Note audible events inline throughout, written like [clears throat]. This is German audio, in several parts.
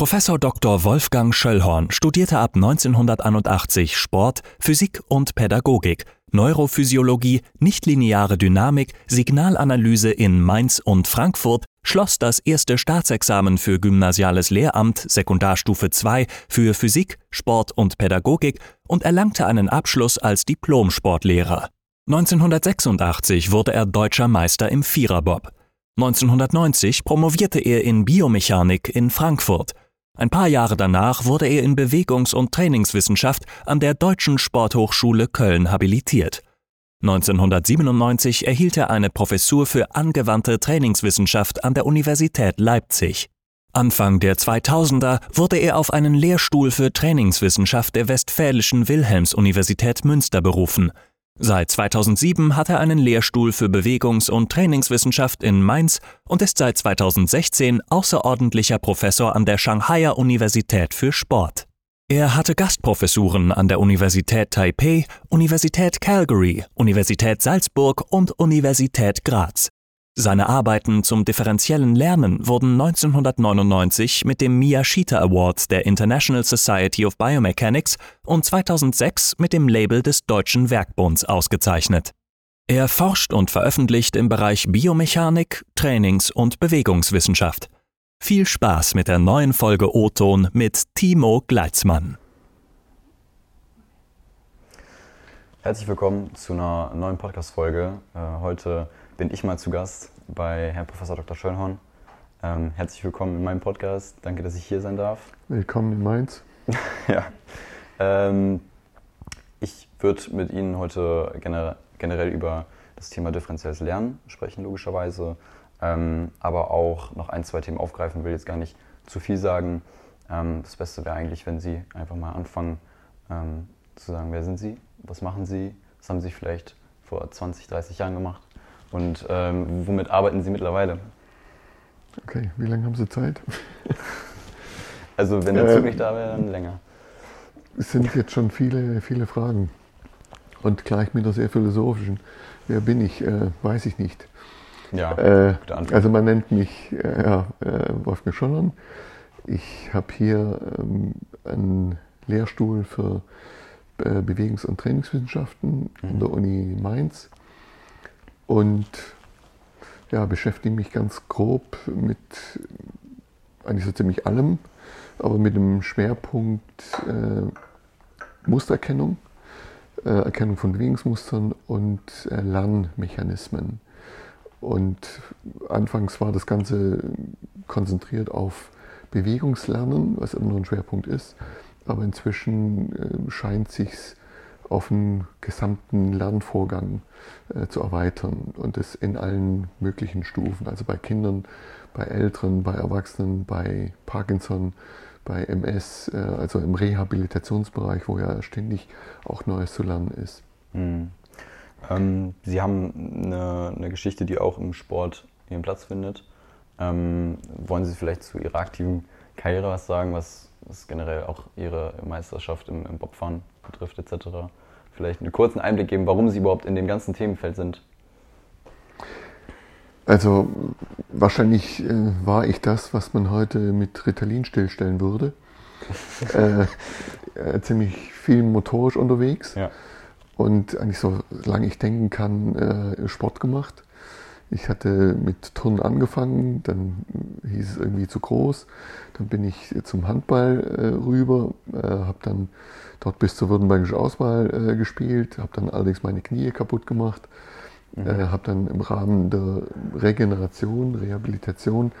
Professor Dr. Wolfgang Schöllhorn studierte ab 1981 Sport, Physik und Pädagogik, Neurophysiologie, nichtlineare Dynamik, Signalanalyse in Mainz und Frankfurt, schloss das erste Staatsexamen für gymnasiales Lehramt Sekundarstufe 2 für Physik, Sport und Pädagogik und erlangte einen Abschluss als Diplom-Sportlehrer. 1986 wurde er deutscher Meister im Viererbob. 1990 promovierte er in Biomechanik in Frankfurt ein paar Jahre danach wurde er in Bewegungs- und Trainingswissenschaft an der Deutschen Sporthochschule Köln habilitiert. 1997 erhielt er eine Professur für angewandte Trainingswissenschaft an der Universität Leipzig. Anfang der 2000er wurde er auf einen Lehrstuhl für Trainingswissenschaft der Westfälischen Wilhelms-Universität Münster berufen Seit 2007 hat er einen Lehrstuhl für Bewegungs- und Trainingswissenschaft in Mainz und ist seit 2016 außerordentlicher Professor an der Shanghaier Universität für Sport. Er hatte Gastprofessuren an der Universität Taipei, Universität Calgary, Universität Salzburg und Universität Graz. Seine Arbeiten zum differenziellen Lernen wurden 1999 mit dem Miyashita Award der International Society of Biomechanics und 2006 mit dem Label des Deutschen Werkbunds ausgezeichnet. Er forscht und veröffentlicht im Bereich Biomechanik, Trainings- und Bewegungswissenschaft. Viel Spaß mit der neuen Folge O-Ton mit Timo Gleitzmann. Herzlich willkommen zu einer neuen Podcast-Folge. Äh, heute bin ich mal zu Gast bei Herrn Professor Dr. Schönhorn. Ähm, herzlich willkommen in meinem Podcast. Danke, dass ich hier sein darf. Willkommen in Mainz. [laughs] ja. Ähm, ich würde mit Ihnen heute gener generell über das Thema differenzielles Lernen sprechen, logischerweise. Ähm, aber auch noch ein, zwei Themen aufgreifen, will jetzt gar nicht zu viel sagen. Ähm, das Beste wäre eigentlich, wenn Sie einfach mal anfangen ähm, zu sagen, wer sind Sie, was machen Sie, was haben Sie vielleicht vor 20, 30 Jahren gemacht und ähm, womit arbeiten Sie mittlerweile? Okay, wie lange haben Sie Zeit? also wenn der Zug äh, nicht da wäre, dann länger. Es sind jetzt schon viele, viele Fragen. Und gleich mit einer sehr philosophischen. Wer bin ich? Äh, weiß ich nicht. Ja, äh, also man nennt mich äh, ja, äh, Wolfgang Schollern. Ich habe hier ähm, einen Lehrstuhl für äh, Bewegungs- und Trainingswissenschaften mhm. an der Uni Mainz und ja, beschäftige mich ganz grob mit eigentlich so ziemlich allem, aber mit dem Schwerpunkt äh, Mustererkennung, äh, Erkennung von Bewegungsmustern und äh, Lernmechanismen. Und anfangs war das Ganze konzentriert auf Bewegungslernen, was immer noch ein Schwerpunkt ist, aber inzwischen äh, scheint sich auf den gesamten Lernvorgang äh, zu erweitern und das in allen möglichen Stufen, also bei Kindern, bei Älteren, bei Erwachsenen, bei Parkinson, bei MS, äh, also im Rehabilitationsbereich, wo ja ständig auch Neues zu lernen ist. Mhm. Ähm, Sie haben eine, eine, Geschichte, die auch im Sport ihren Platz findet. Ähm, wollen Sie vielleicht zu Ihrer aktiven Karriere was sagen, was, was generell auch Ihre Meisterschaft im, im Bobfahren betrifft etc.? Vielleicht einen kurzen Einblick geben, warum Sie überhaupt in dem ganzen Themenfeld sind? Also wahrscheinlich äh, war ich das, was man heute mit Ritalin stillstellen würde. [laughs] äh, äh, ziemlich viel motorisch unterwegs ja. und eigentlich so lange ich denken kann, äh, Sport gemacht. Ich hatte mit Turnen angefangen, dann hieß es irgendwie zu groß. Dann bin ich zum Handball äh, rüber, äh, habe dann dort bis zur württembergischen Auswahl äh, gespielt, habe dann allerdings meine Knie kaputt gemacht, mhm. äh, habe dann im Rahmen der Regeneration, Rehabilitation,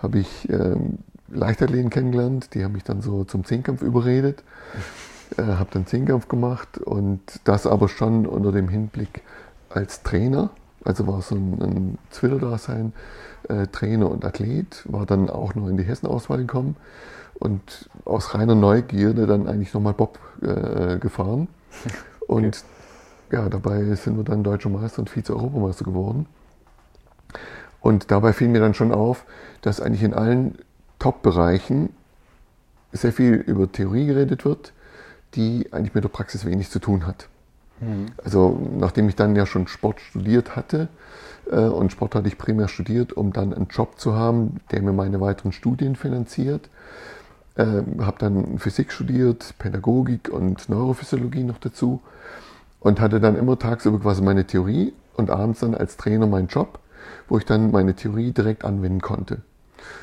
habe ich ähm, Leichtathleten kennengelernt, die haben mich dann so zum Zehnkampf überredet, [laughs] äh, habe dann Zehnkampf gemacht und das aber schon unter dem Hinblick als Trainer, also war so ein, ein Twitter-Dasein, äh, Trainer und Athlet, war dann auch noch in die Hessenauswahl gekommen und aus reiner Neugierde dann eigentlich nochmal Bob äh, gefahren. [laughs] Und okay. ja, dabei sind wir dann Deutscher Meister und Vize-Europameister geworden. Und dabei fiel mir dann schon auf, dass eigentlich in allen Top-Bereichen sehr viel über Theorie geredet wird, die eigentlich mit der Praxis wenig zu tun hat. Mhm. Also nachdem ich dann ja schon Sport studiert hatte, äh, und Sport hatte ich primär studiert, um dann einen Job zu haben, der mir meine weiteren Studien finanziert, äh, habe dann Physik studiert, Pädagogik und Neurophysiologie noch dazu und hatte dann immer tagsüber quasi meine Theorie und abends dann als Trainer meinen Job, wo ich dann meine Theorie direkt anwenden konnte.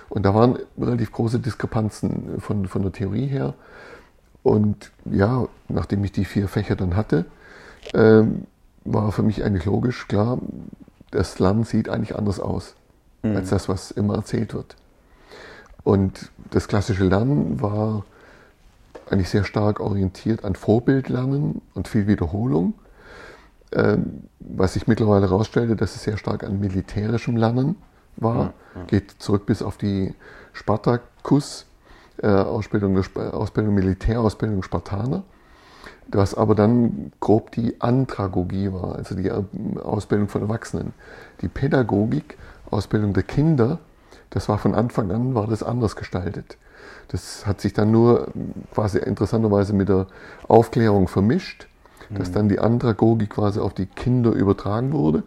Und da waren relativ große Diskrepanzen von, von der Theorie her. Und ja, nachdem ich die vier Fächer dann hatte, ähm, war für mich eigentlich logisch, klar, das Lernen sieht eigentlich anders aus mhm. als das, was immer erzählt wird. Und das klassische Lernen war eigentlich sehr stark orientiert an Vorbildlernen und viel Wiederholung. Ähm, was sich mittlerweile herausstellte, dass es sehr stark an militärischem Lernen war. Ja, ja. Geht zurück bis auf die Spartakus, äh, Ausbildung, Ausbildung, Militärausbildung Spartaner. Was aber dann grob die Andragogie war, also die äh, Ausbildung von Erwachsenen. Die Pädagogik, Ausbildung der Kinder, das war von Anfang an, war das anders gestaltet. Das hat sich dann nur quasi interessanterweise mit der Aufklärung vermischt, dass mhm. dann die Andragogik quasi auf die Kinder übertragen wurde.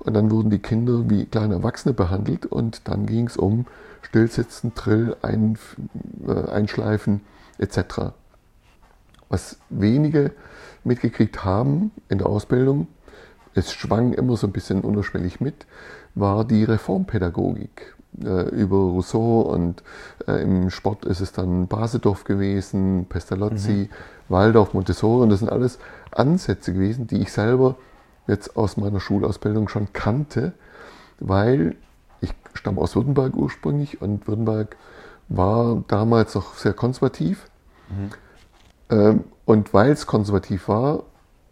Und dann wurden die Kinder wie kleine Erwachsene behandelt und dann ging es um Stillsitzen, Trill, ein, äh, Einschleifen etc. Was wenige mitgekriegt haben in der Ausbildung, es schwang immer so ein bisschen unterschwellig mit, war die Reformpädagogik. Äh, über Rousseau und äh, im Sport ist es dann Basedorf gewesen, Pestalozzi, mhm. Waldorf, Montessori und das sind alles Ansätze gewesen, die ich selber jetzt aus meiner Schulausbildung schon kannte, weil ich stamme aus Württemberg ursprünglich und Württemberg war damals noch sehr konservativ. Mhm. Ähm, und weil es konservativ war,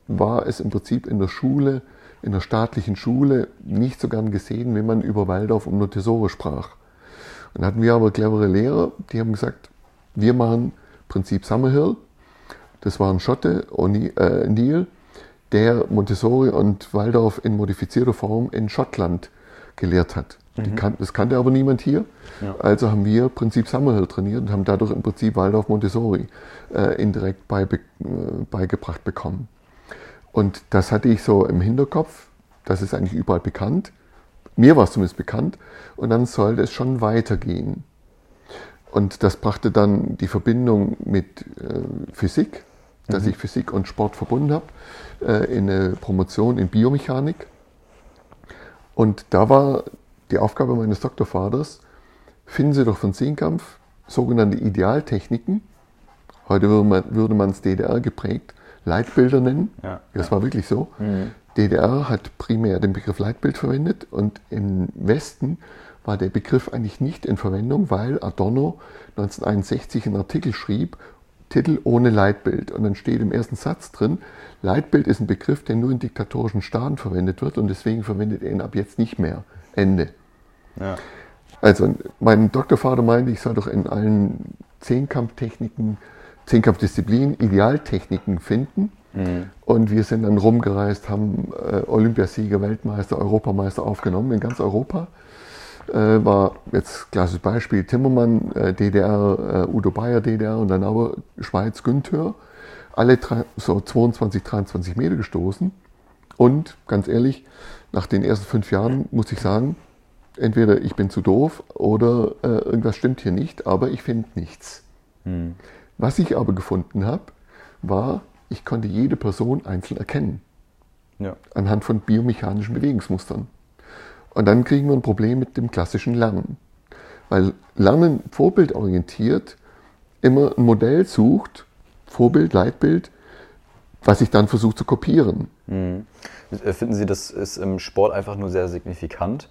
war es im Prinzip in der Schule in der staatlichen Schule nicht so gern gesehen, wenn man über Waldorf und Montessori sprach. Und dann hatten wir aber clevere Lehrer, die haben gesagt, wir machen Prinzip Summerhill. Das war ein Schotte, äh, Neil, der Montessori und Waldorf in modifizierter Form in Schottland gelehrt hat. Mhm. Kan das kannte aber niemand hier. Ja. Also haben wir Prinzip Summerhill trainiert und haben dadurch im Prinzip Waldorf Montessori äh, indirekt beibe äh, beigebracht bekommen. Und das hatte ich so im Hinterkopf, das ist eigentlich überall bekannt. Mir war es zumindest bekannt. Und dann sollte es schon weitergehen. Und das brachte dann die Verbindung mit äh, Physik, dass mhm. ich Physik und Sport verbunden habe, äh, in eine Promotion in Biomechanik. Und da war die Aufgabe meines Doktorvaters, finden Sie doch von Zehnkampf sogenannte Idealtechniken, heute würde man es DDR geprägt, Leitbilder nennen. Ja, das ja. war wirklich so. Mhm. DDR hat primär den Begriff Leitbild verwendet und im Westen war der Begriff eigentlich nicht in Verwendung, weil Adorno 1961 einen Artikel schrieb, Titel ohne Leitbild. Und dann steht im ersten Satz drin, Leitbild ist ein Begriff, der nur in diktatorischen Staaten verwendet wird und deswegen verwendet er ihn ab jetzt nicht mehr. Ende. Ja. Also mein Doktorvater meinte, ich soll doch in allen Zehnkampftechniken Zehnkampfdisziplin Idealtechniken finden. Mhm. Und wir sind dann rumgereist, haben äh, Olympiasieger, Weltmeister, Europameister aufgenommen in ganz Europa. Äh, war jetzt klassisches Beispiel Timmermann, äh, DDR, äh, Udo Bayer DDR und dann aber Schweiz Günther. Alle so 22, 23 Meter gestoßen. Und ganz ehrlich, nach den ersten fünf Jahren muss ich sagen, entweder ich bin zu doof oder äh, irgendwas stimmt hier nicht, aber ich finde nichts. Mhm. Was ich aber gefunden habe, war, ich konnte jede Person einzeln erkennen. Ja. Anhand von biomechanischen Bewegungsmustern. Und dann kriegen wir ein Problem mit dem klassischen Lernen. Weil Lernen vorbildorientiert immer ein Modell sucht, Vorbild, Leitbild, was ich dann versuche zu kopieren. Mhm. Finden Sie, das ist im Sport einfach nur sehr signifikant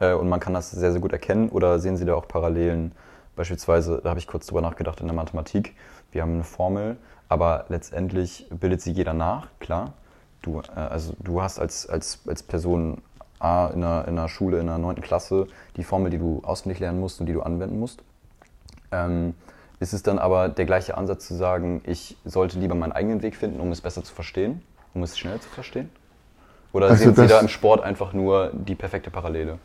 äh, und man kann das sehr, sehr gut erkennen oder sehen Sie da auch Parallelen Beispielsweise, da habe ich kurz drüber nachgedacht in der Mathematik. Wir haben eine Formel, aber letztendlich bildet sie jeder nach, klar. Du, äh, also du hast als, als, als Person A in einer, in einer Schule, in der 9. Klasse die Formel, die du auswendig lernen musst und die du anwenden musst. Ähm, ist es dann aber der gleiche Ansatz zu sagen, ich sollte lieber meinen eigenen Weg finden, um es besser zu verstehen, um es schnell zu verstehen? Oder also sehen Sie da im Sport einfach nur die perfekte Parallele?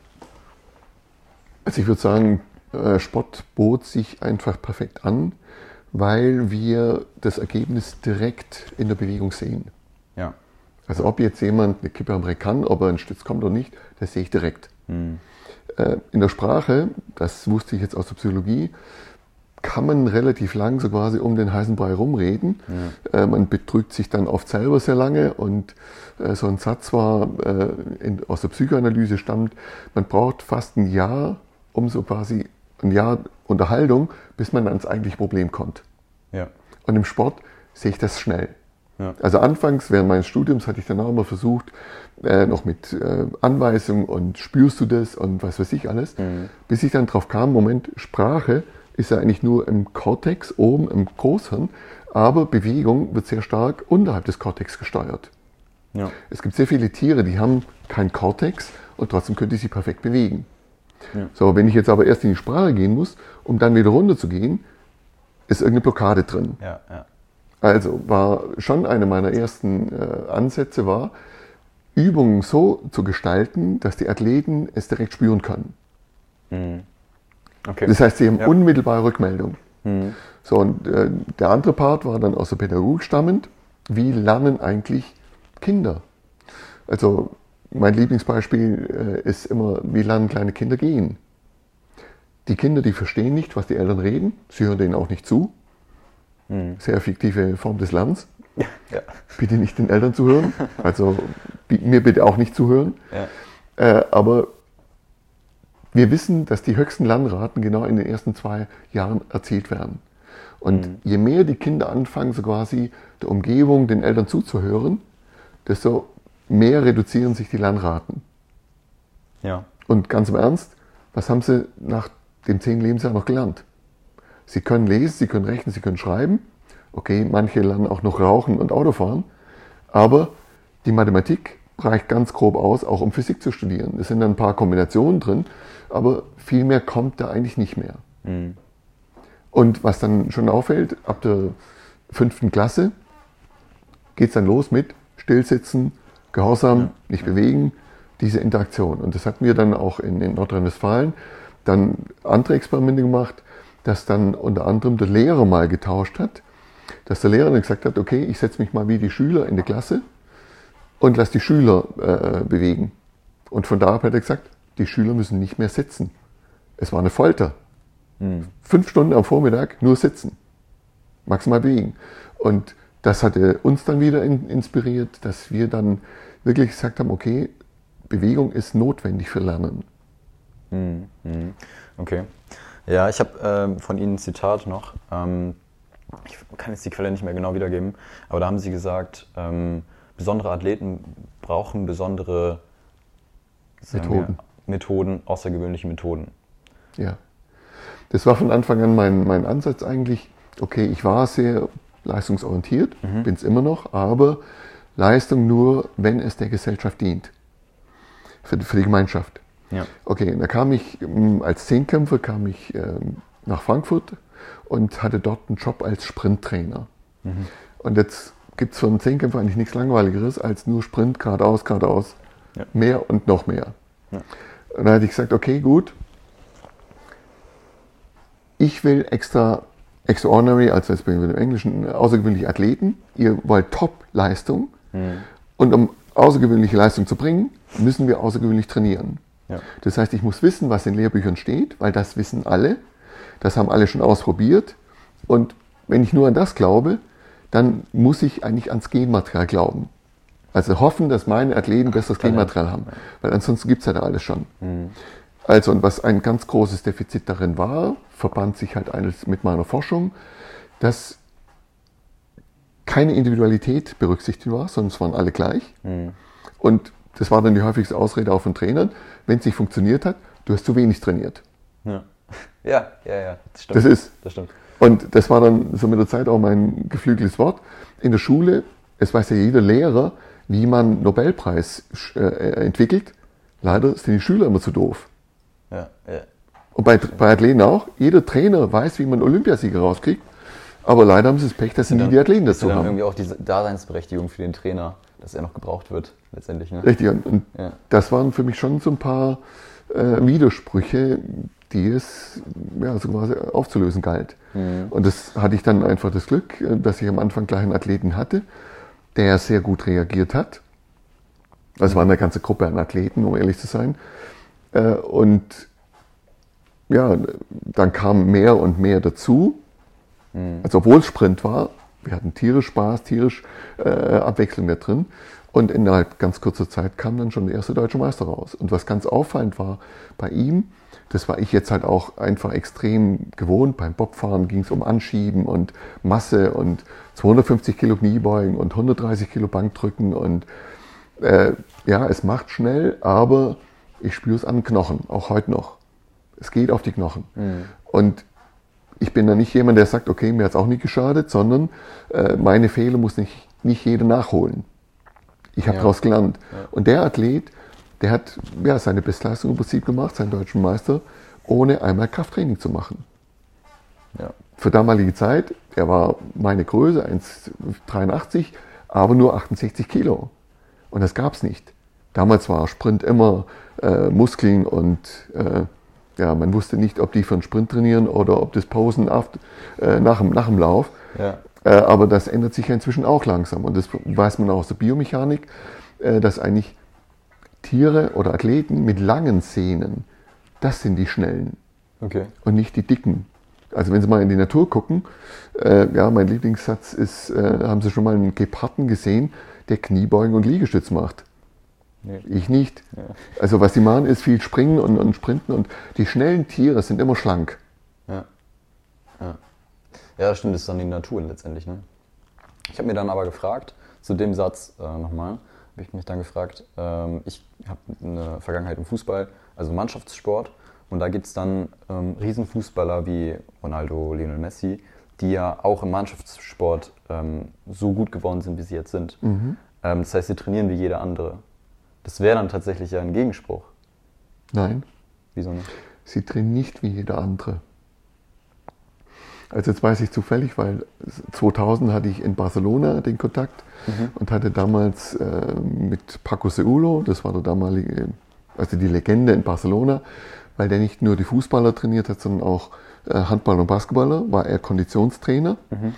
Also ich würde sagen, äh, Sport bot sich einfach perfekt an, weil wir das Ergebnis direkt in der Bewegung sehen. Ja. Also ob jetzt jemand eine Kippe am Reck kann, ob er einen Stütz kommt oder nicht, das sehe ich direkt. Hm. In der Sprache, das wusste ich jetzt aus der Psychologie, kann man relativ lang so quasi um den heißen Brei rumreden. Ja. Äh, man betrügt sich dann oft selber sehr lange und äh, so ein Satz war, äh, in, aus der Psychoanalyse stammt, man braucht fast ein Jahr, um so quasi ein Jahr Unterhaltung, bis man ans eigentliche Problem kommt. Ja. Und im Sport sehe ich das schnell. Ja. Also anfangs, während meines Studiums, hatte ich dann auch immer versucht, äh, noch mit äh, Anweisungen und spürst du das und was weiß ich alles, mhm. bis ich dann drauf kam, Moment, Sprache ist ja eigentlich nur im Kortex, oben im Großhirn, aber Bewegung wird sehr stark unterhalb des Kortex gesteuert. Ja. Es gibt sehr viele Tiere, die haben keinen Kortex und trotzdem können die sich perfekt bewegen. Ja. So, wenn ich jetzt aber erst in die Sprache gehen muss, um dann wieder runter zu gehen, ist irgendeine Blockade drin. Ja, ja. Also war schon eine meiner ersten äh, Ansätze war, Übungen so zu gestalten, dass die Athleten es direkt spüren können. Mhm. Okay. Das heißt, sie haben unmittelbare Rückmeldung. Mhm. So, und äh, der andere Part war dann aus der Pädagogik stammend. Wie lernen eigentlich Kinder? Also mein Lieblingsbeispiel äh, ist immer, wie lernen kleine Kinder gehen? Die Kinder, die verstehen nicht, was die Eltern reden, sie hören denen auch nicht zu. Mhm. Sehr fiktive Form des Lernens. [laughs] Ja. Bitte nicht den Eltern zuhören, also mir bitte auch nicht zuhören. Ja. Äh, aber wir wissen, dass die höchsten Lernraten genau in den ersten zwei Jahren erzielt werden. Und mhm. je mehr die Kinder anfangen, so quasi der Umgebung, den Eltern zuzuhören, desto mehr reduzieren sich die Lernraten. Ja. Und ganz im Ernst, was haben sie nach dem zehnten Lebensjahr noch gelernt? Sie können lesen, sie können rechnen, sie können schreiben. Okay, manche lernen auch noch rauchen und Autofahren. Aber die Mathematik reicht ganz grob aus, auch um Physik zu studieren. Es sind dann ein paar Kombinationen drin, aber viel mehr kommt da eigentlich nicht mehr. Mhm. Und was dann schon auffällt, ab der fünften Klasse geht es dann los mit Stillsitzen, Gehorsam, ja. nicht bewegen, diese Interaktion. Und das hatten wir dann auch in, in Nordrhein-Westfalen dann andere Experimente gemacht, dass dann unter anderem der Lehrer mal getauscht hat, dass der Lehrer dann gesagt hat, okay, ich setze mich mal wie die Schüler in die Klasse und lasse die Schüler äh, bewegen. Und von da ab hat er gesagt, die Schüler müssen nicht mehr sitzen. Es war eine Folter. Mhm. Fünf Stunden am Vormittag nur sitzen. Maximal bewegen. Und das hatte uns dann wieder in, inspiriert, dass wir dann wirklich gesagt haben, okay, Bewegung ist notwendig für Lernen. Mhm. Okay. Ja, ich habe ähm, von Ihnen ein Zitat noch. Ähm, ich kann jetzt die Quelle nicht mehr genau wiedergeben, aber da haben Sie gesagt, ähm, besondere Athleten brauchen besondere Methoden. Wir, Methoden, außergewöhnliche Methoden. Ja. Das war von Anfang an mein, mein Ansatz eigentlich. Okay, ich war sehr leistungsorientiert, mhm. bin es immer noch, aber Leistung nur, wenn es der Gesellschaft dient. Für, für die Gemeinschaft. Ja. Okay, da kam ich ähm, als Zehnkämpfer kam ich ähm, nach Frankfurt und hatte dort einen Job als Sprinttrainer. Mhm. Und jetzt gibt es für einen Zehnkämpfer eigentlich nichts Langweiligeres als nur Sprint, geradeaus, geradeaus. Ja. Mehr und noch mehr. Ja. Und dann hatte ich gesagt, okay, gut. Ich will extra extraordinary, also jetzt bin ich mit dem Englischen, außergewöhnliche Athleten. Ihr wollt Top-Leistung. Mhm. Und um außergewöhnliche Leistung zu bringen, müssen wir außergewöhnlich trainieren. Ja. Das heißt, ich muss wissen, was in Lehrbüchern steht, weil das wissen alle. Das haben alle schon ausprobiert. Und wenn ich nur an das glaube, dann muss ich eigentlich ans Genmaterial glauben. Also hoffen, dass meine Athleten besseres Genmaterial haben. Weil ansonsten gibt es ja da alles schon. Mhm. Also, und was ein ganz großes Defizit darin war, verband sich halt alles mit meiner Forschung, dass keine Individualität berücksichtigt war, sondern es waren alle gleich. Mhm. Und das war dann die häufigste Ausrede auch von Trainern. Wenn es nicht funktioniert hat, du hast zu wenig trainiert. Ja, [laughs] ja, ja, ja das stimmt. Das ist. Das stimmt. Und das war dann so mit der Zeit auch mein geflügeltes Wort. In der Schule, es weiß ja jeder Lehrer, wie man Nobelpreis äh, entwickelt. Leider sind die Schüler immer zu doof. Ja, ja. Und bei, bei Athleten auch. Jeder Trainer weiß, wie man Olympiasieger rauskriegt. Aber leider haben sie das Pech, dass sie nie die Athleten dazu haben. irgendwie auch die Daseinsberechtigung für den Trainer, dass er noch gebraucht wird, letztendlich. Ne? Richtig. Und, und ja. das waren für mich schon so ein paar äh, Widersprüche, die es ja, so quasi aufzulösen galt. Mhm. Und das hatte ich dann einfach das Glück, äh, dass ich am Anfang gleich einen Athleten hatte, der sehr gut reagiert hat. Das war eine ganze Gruppe an Athleten, um ehrlich zu sein. Äh, und ja, dann kam mehr und mehr dazu. Mhm. Also obwohl es Sprint war, wir hatten tierisch Spaß, tierisch äh, Abwechslung da drin. Und innerhalb ganz kurzer Zeit kam dann schon der erste deutsche Meister raus. Und was ganz auffallend war bei ihm, das war ich jetzt halt auch einfach extrem gewohnt. Beim Bobfahren ging es um Anschieben und Masse und 250 Kilo Kniebeugen und 130 Kilo Bankdrücken und äh, ja, es macht schnell, aber ich spüre es an Knochen, auch heute noch. Es geht auf die Knochen. Mhm. Und ich bin da nicht jemand, der sagt, okay, mir hat es auch nicht geschadet, sondern äh, meine Fehler muss nicht, nicht jeder nachholen. Ich habe ja. daraus gelernt. Ja. Und der Athlet, der hat ja, seine Bestleistung im Prinzip gemacht, seinen deutschen Meister, ohne einmal Krafttraining zu machen. Ja. Für damalige Zeit, er war meine Größe, 1,83, aber nur 68 Kilo. Und das gab es nicht. Damals war Sprint immer äh, Muskeln und äh, ja, man wusste nicht, ob die für einen Sprint trainieren oder ob das Posen aft, äh, nach, dem, nach dem Lauf. Ja. Äh, aber das ändert sich ja inzwischen auch langsam. Und das weiß man auch aus der Biomechanik, äh, dass eigentlich Tiere oder Athleten mit langen Sehnen, das sind die schnellen. Okay. Und nicht die dicken. Also wenn Sie mal in die Natur gucken, äh, ja, mein Lieblingssatz ist, äh, haben Sie schon mal einen Geparden gesehen, der Kniebeugen und Liegestütz macht? Nee. Ich nicht. Ja. Also was sie machen, ist viel springen und, und, sprinten und die schnellen Tiere sind immer schlank. Ja. Ja, ja stimmt, das ist dann die Natur letztendlich. Ne? Ich habe mir dann aber gefragt, zu dem Satz äh, nochmal, habe ich mich dann gefragt, ähm, ich habe eine Vergangenheit im Fußball, also Mannschaftssport, und da gibt es dann ähm, Riesenfußballer wie Ronaldo, Lionel Messi, die ja auch im Mannschaftssport ähm, so gut geworden sind, wie sie jetzt sind. Mhm. Ähm, das heißt, sie trainieren wie jeder andere. Das wäre dann tatsächlich ja ein Gegenspruch. Nein. Wieso nicht? Sie trainieren nicht wie jeder andere. Also jetzt weiß ich zufällig, weil 2000 hatte ich in Barcelona den Kontakt mhm. und hatte damals äh, mit Paco Seulo, das war der damalige, also die Legende in Barcelona, weil der nicht nur die Fußballer trainiert hat, sondern auch äh, Handballer und Basketballer, war er Konditionstrainer mhm.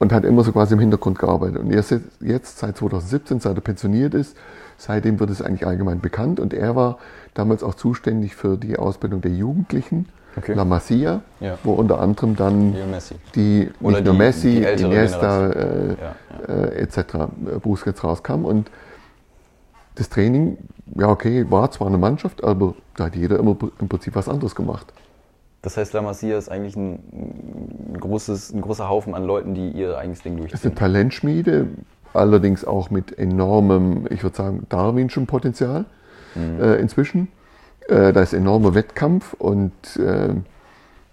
Und hat immer so quasi im Hintergrund gearbeitet. Und erst jetzt, seit 2017, seit er pensioniert ist, Seitdem wird es eigentlich allgemein bekannt und er war damals auch zuständig für die Ausbildung der Jugendlichen. Okay. La Masia, ja. wo unter anderem dann die, Oder nicht nur Messi, die Iniesta äh, ja, ja. äh, etc. Busquets rauskam und das Training, ja okay, war zwar eine Mannschaft, aber da hat jeder immer im Prinzip was anderes gemacht. Das heißt, La Masia ist eigentlich ein, großes, ein großer Haufen an Leuten, die ihr eigenes Ding durchziehen. Das ist eine Talentschmiede, allerdings auch mit enormem, ich würde sagen, darwinschem Potenzial mhm. äh, inzwischen. Äh, da ist enormer Wettkampf und äh,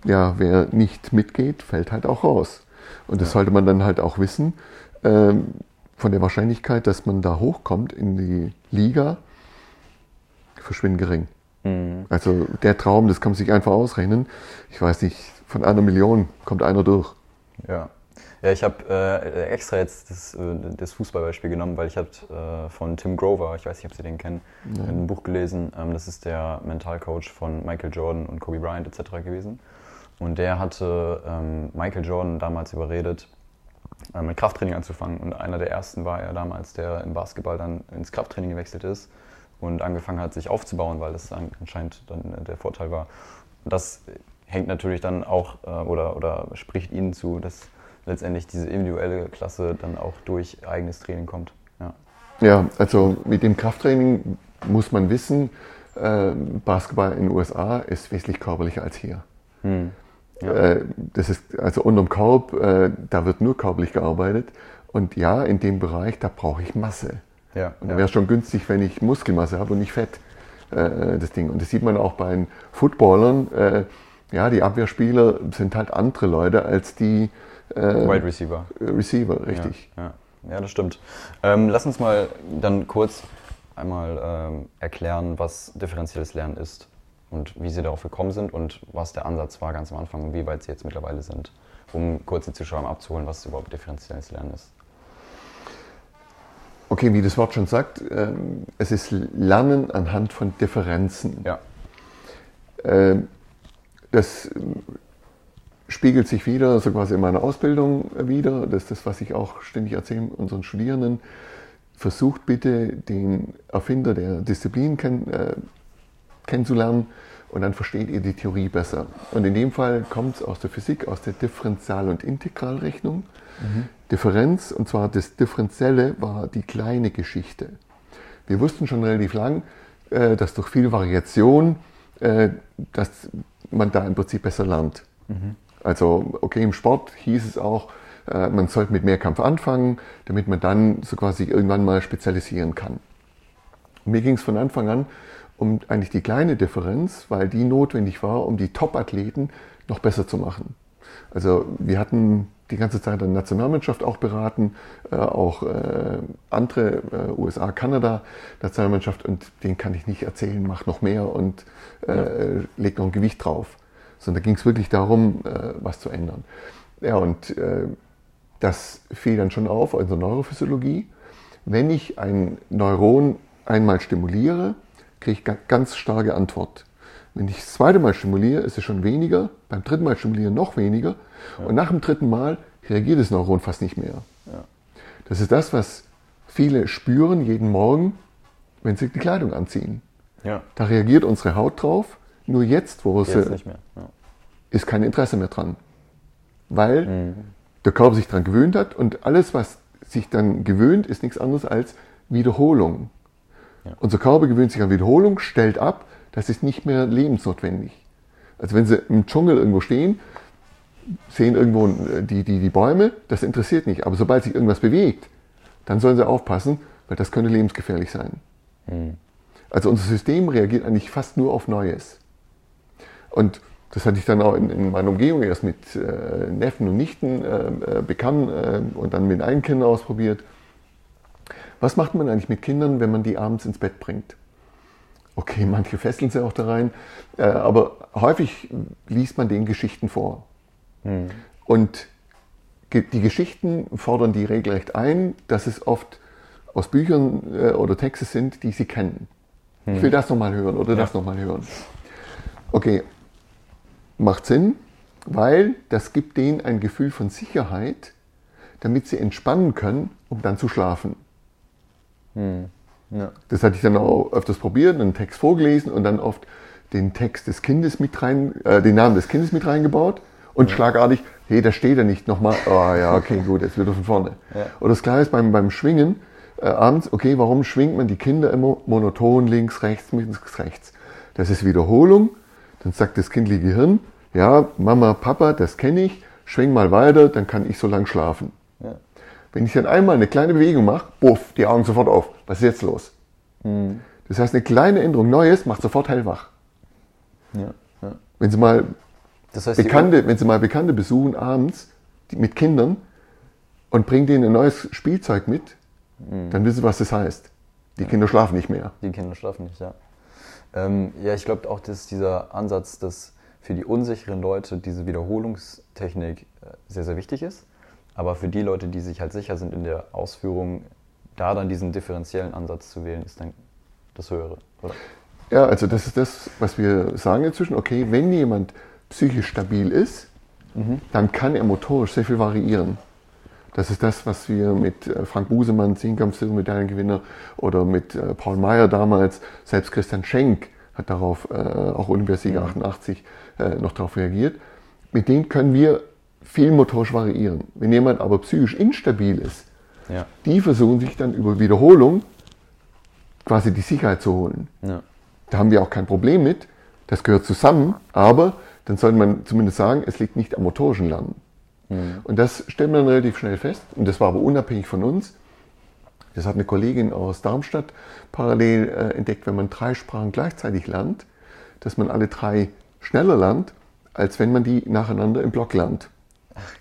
ja, wer nicht mitgeht, fällt halt auch raus. Und das ja. sollte man dann halt auch wissen. Ähm, von der Wahrscheinlichkeit, dass man da hochkommt in die Liga, verschwindet gering. Mhm. Also der Traum, das kann man sich einfach ausrechnen. Ich weiß nicht, von einer Million kommt einer durch. Ja. Ja, ich habe äh, extra jetzt das, äh, das, Fußballbeispiel genommen, weil ich habe äh, von Tim Grover, ich weiß nicht, ob Sie den kennen, ja. ein Buch gelesen. Ähm, das ist der Mentalcoach von Michael Jordan und Kobe Bryant etc. gewesen. Und der hatte ähm, Michael Jordan damals überredet, äh, mit Krafttraining anzufangen. Und einer der ersten war er damals, der im Basketball dann ins Krafttraining gewechselt ist und angefangen hat, sich aufzubauen, weil das anscheinend dann der Vorteil war. Das hängt natürlich dann auch äh, oder, oder spricht ihnen zu, dass letztendlich diese individuelle Klasse dann auch durch eigenes Training kommt. Ja, ja also mit dem Krafttraining muss man wissen, äh, Basketball in den USA ist wesentlich körperlicher als hier. Hm. Ja. Äh, das ist also unterm Korb, äh, da wird nur körperlich gearbeitet. Und ja, in dem Bereich, da brauche ich Masse. Ja, und da wäre es schon günstig, wenn ich Muskelmasse habe und nicht Fett, äh, das Ding. Und das sieht man auch bei den Footballern. Äh, ja, die Abwehrspieler sind halt andere Leute als die äh, Wide Receiver. Receiver, richtig. Ja, ja. ja das stimmt. Ähm, lass uns mal dann kurz einmal ähm, erklären, was differenzielles Lernen ist und wie Sie darauf gekommen sind und was der Ansatz war ganz am Anfang und wie weit Sie jetzt mittlerweile sind, um kurz die Zuschauer abzuholen, was überhaupt differenzielles Lernen ist. Okay, wie das Wort schon sagt, ähm, es ist Lernen anhand von Differenzen. Ja. Ähm, das spiegelt sich wieder, so quasi in meiner Ausbildung wieder. Das ist das, was ich auch ständig erzähle unseren Studierenden. Versucht bitte, den Erfinder der Disziplin kenn, äh, kennenzulernen und dann versteht ihr die Theorie besser. Und in dem Fall kommt es aus der Physik, aus der Differential- und Integralrechnung. Mhm. Differenz, und zwar das Differenzielle war die kleine Geschichte. Wir wussten schon relativ lang, äh, dass durch viel Variation, äh, dass man da im Prinzip besser lernt. Mhm. Also, okay, im Sport hieß es auch, äh, man sollte mit Mehrkampf anfangen, damit man dann so quasi irgendwann mal spezialisieren kann. Mir ging es von Anfang an um eigentlich die kleine Differenz, weil die notwendig war, um die Top-Athleten noch besser zu machen. Also wir hatten die ganze Zeit eine Nationalmannschaft auch beraten, äh, auch äh, andere äh, USA, Kanada Nationalmannschaft und den kann ich nicht erzählen, mach noch mehr und äh, ja. leg noch ein Gewicht drauf. Sondern da ging es wirklich darum, äh, was zu ändern. Ja, und äh, das fiel dann schon auf, also Neurophysiologie. Wenn ich ein Neuron einmal stimuliere, kriege ich ganz starke Antwort. Wenn ich das zweite Mal stimuliere, ist es schon weniger, beim dritten Mal stimulieren noch weniger ja. und nach dem dritten Mal reagiert das Neuron fast nicht mehr. Ja. Das ist das, was viele spüren jeden Morgen, wenn sie die Kleidung anziehen. Ja. Da reagiert unsere Haut drauf, nur jetzt, wo jetzt sie, ist kein Interesse mehr dran. Weil mhm. der Körper sich daran gewöhnt hat und alles, was sich dann gewöhnt, ist nichts anderes als Wiederholung. Ja. Unser Körper gewöhnt sich an Wiederholung, stellt ab, das ist nicht mehr lebensnotwendig. Also wenn Sie im Dschungel irgendwo stehen, sehen irgendwo äh, die, die, die Bäume, das interessiert nicht. Aber sobald sich irgendwas bewegt, dann sollen Sie aufpassen, weil das könnte lebensgefährlich sein. Mhm. Also unser System reagiert eigentlich fast nur auf Neues. Und das hatte ich dann auch in, in meiner Umgebung erst mit äh, Neffen und Nichten äh, äh bekannt äh, und dann mit eigenen Kindern ausprobiert. Was macht man eigentlich mit Kindern, wenn man die abends ins Bett bringt? Okay, [laughs] manche fesseln sie auch da rein, äh, aber häufig liest man denen Geschichten vor. Hm. Und die Geschichten fordern die regelrecht ein, dass es oft aus Büchern äh, oder Texte sind, die sie kennen. Hm. Ich will das nochmal hören oder ja. das nochmal hören. Okay, macht Sinn, weil das gibt denen ein Gefühl von Sicherheit, damit sie entspannen können, um dann zu schlafen. Hm. Ja. Das hatte ich dann auch öfters probiert, einen Text vorgelesen und dann oft den Text des Kindes mit rein, äh, den Namen des Kindes mit reingebaut und ja. schlagartig, hey, da steht er nicht nochmal. Oh ja, okay, gut, jetzt wieder von vorne. Ja. Oder das Gleiche ist beim, beim Schwingen äh, abends, okay, warum schwingt man die Kinder immer monoton links, rechts, links, rechts? Das ist Wiederholung. Dann sagt das kindliche Gehirn, ja, Mama, Papa, das kenne ich, schwing mal weiter, dann kann ich so lang schlafen. Wenn ich dann einmal eine kleine Bewegung mache, buff, die Augen sofort auf. Was ist jetzt los? Mhm. Das heißt, eine kleine Änderung, Neues, macht sofort hellwach. Ja, ja. Wenn Sie mal das heißt, Bekannte, wenn Sie mal Bekannte besuchen abends die, mit Kindern und bringen denen ein neues Spielzeug mit, mhm. dann wissen Sie, was das heißt. Die ja. Kinder schlafen nicht mehr. Die Kinder schlafen nicht, ja. Ähm, ja, ich glaube auch, dass dieser Ansatz, dass für die unsicheren Leute diese Wiederholungstechnik äh, sehr, sehr wichtig ist. Aber für die Leute, die sich halt sicher sind in der Ausführung, da dann diesen differenziellen Ansatz zu wählen, ist dann das Höhere, oder? Ja, also das ist das, was wir sagen inzwischen. Okay, wenn jemand psychisch stabil ist, mhm. dann kann er motorisch sehr viel variieren. Das ist das, was wir mit äh, Frank Busemann, Zehnkampf-Silbermedaillengewinner, oder mit äh, Paul Meyer damals, selbst Christian Schenk hat darauf, äh, auch Olympiasieger mhm. 88, noch darauf reagiert. Mit denen können wir viel motorisch variieren. Wenn jemand aber psychisch instabil ist, ja. die versuchen sich dann über Wiederholung quasi die Sicherheit zu holen. Ja. Da haben wir auch kein Problem mit. Das gehört zusammen, aber dann sollte man zumindest sagen, es liegt nicht am motorischen Lernen. Mhm. Und das stellt man relativ schnell fest. Und das war aber unabhängig von uns. Das hat eine Kollegin aus Darmstadt parallel äh, entdeckt, wenn man drei Sprachen gleichzeitig lernt, dass man alle drei schneller lernt, als wenn man die nacheinander im Block lernt.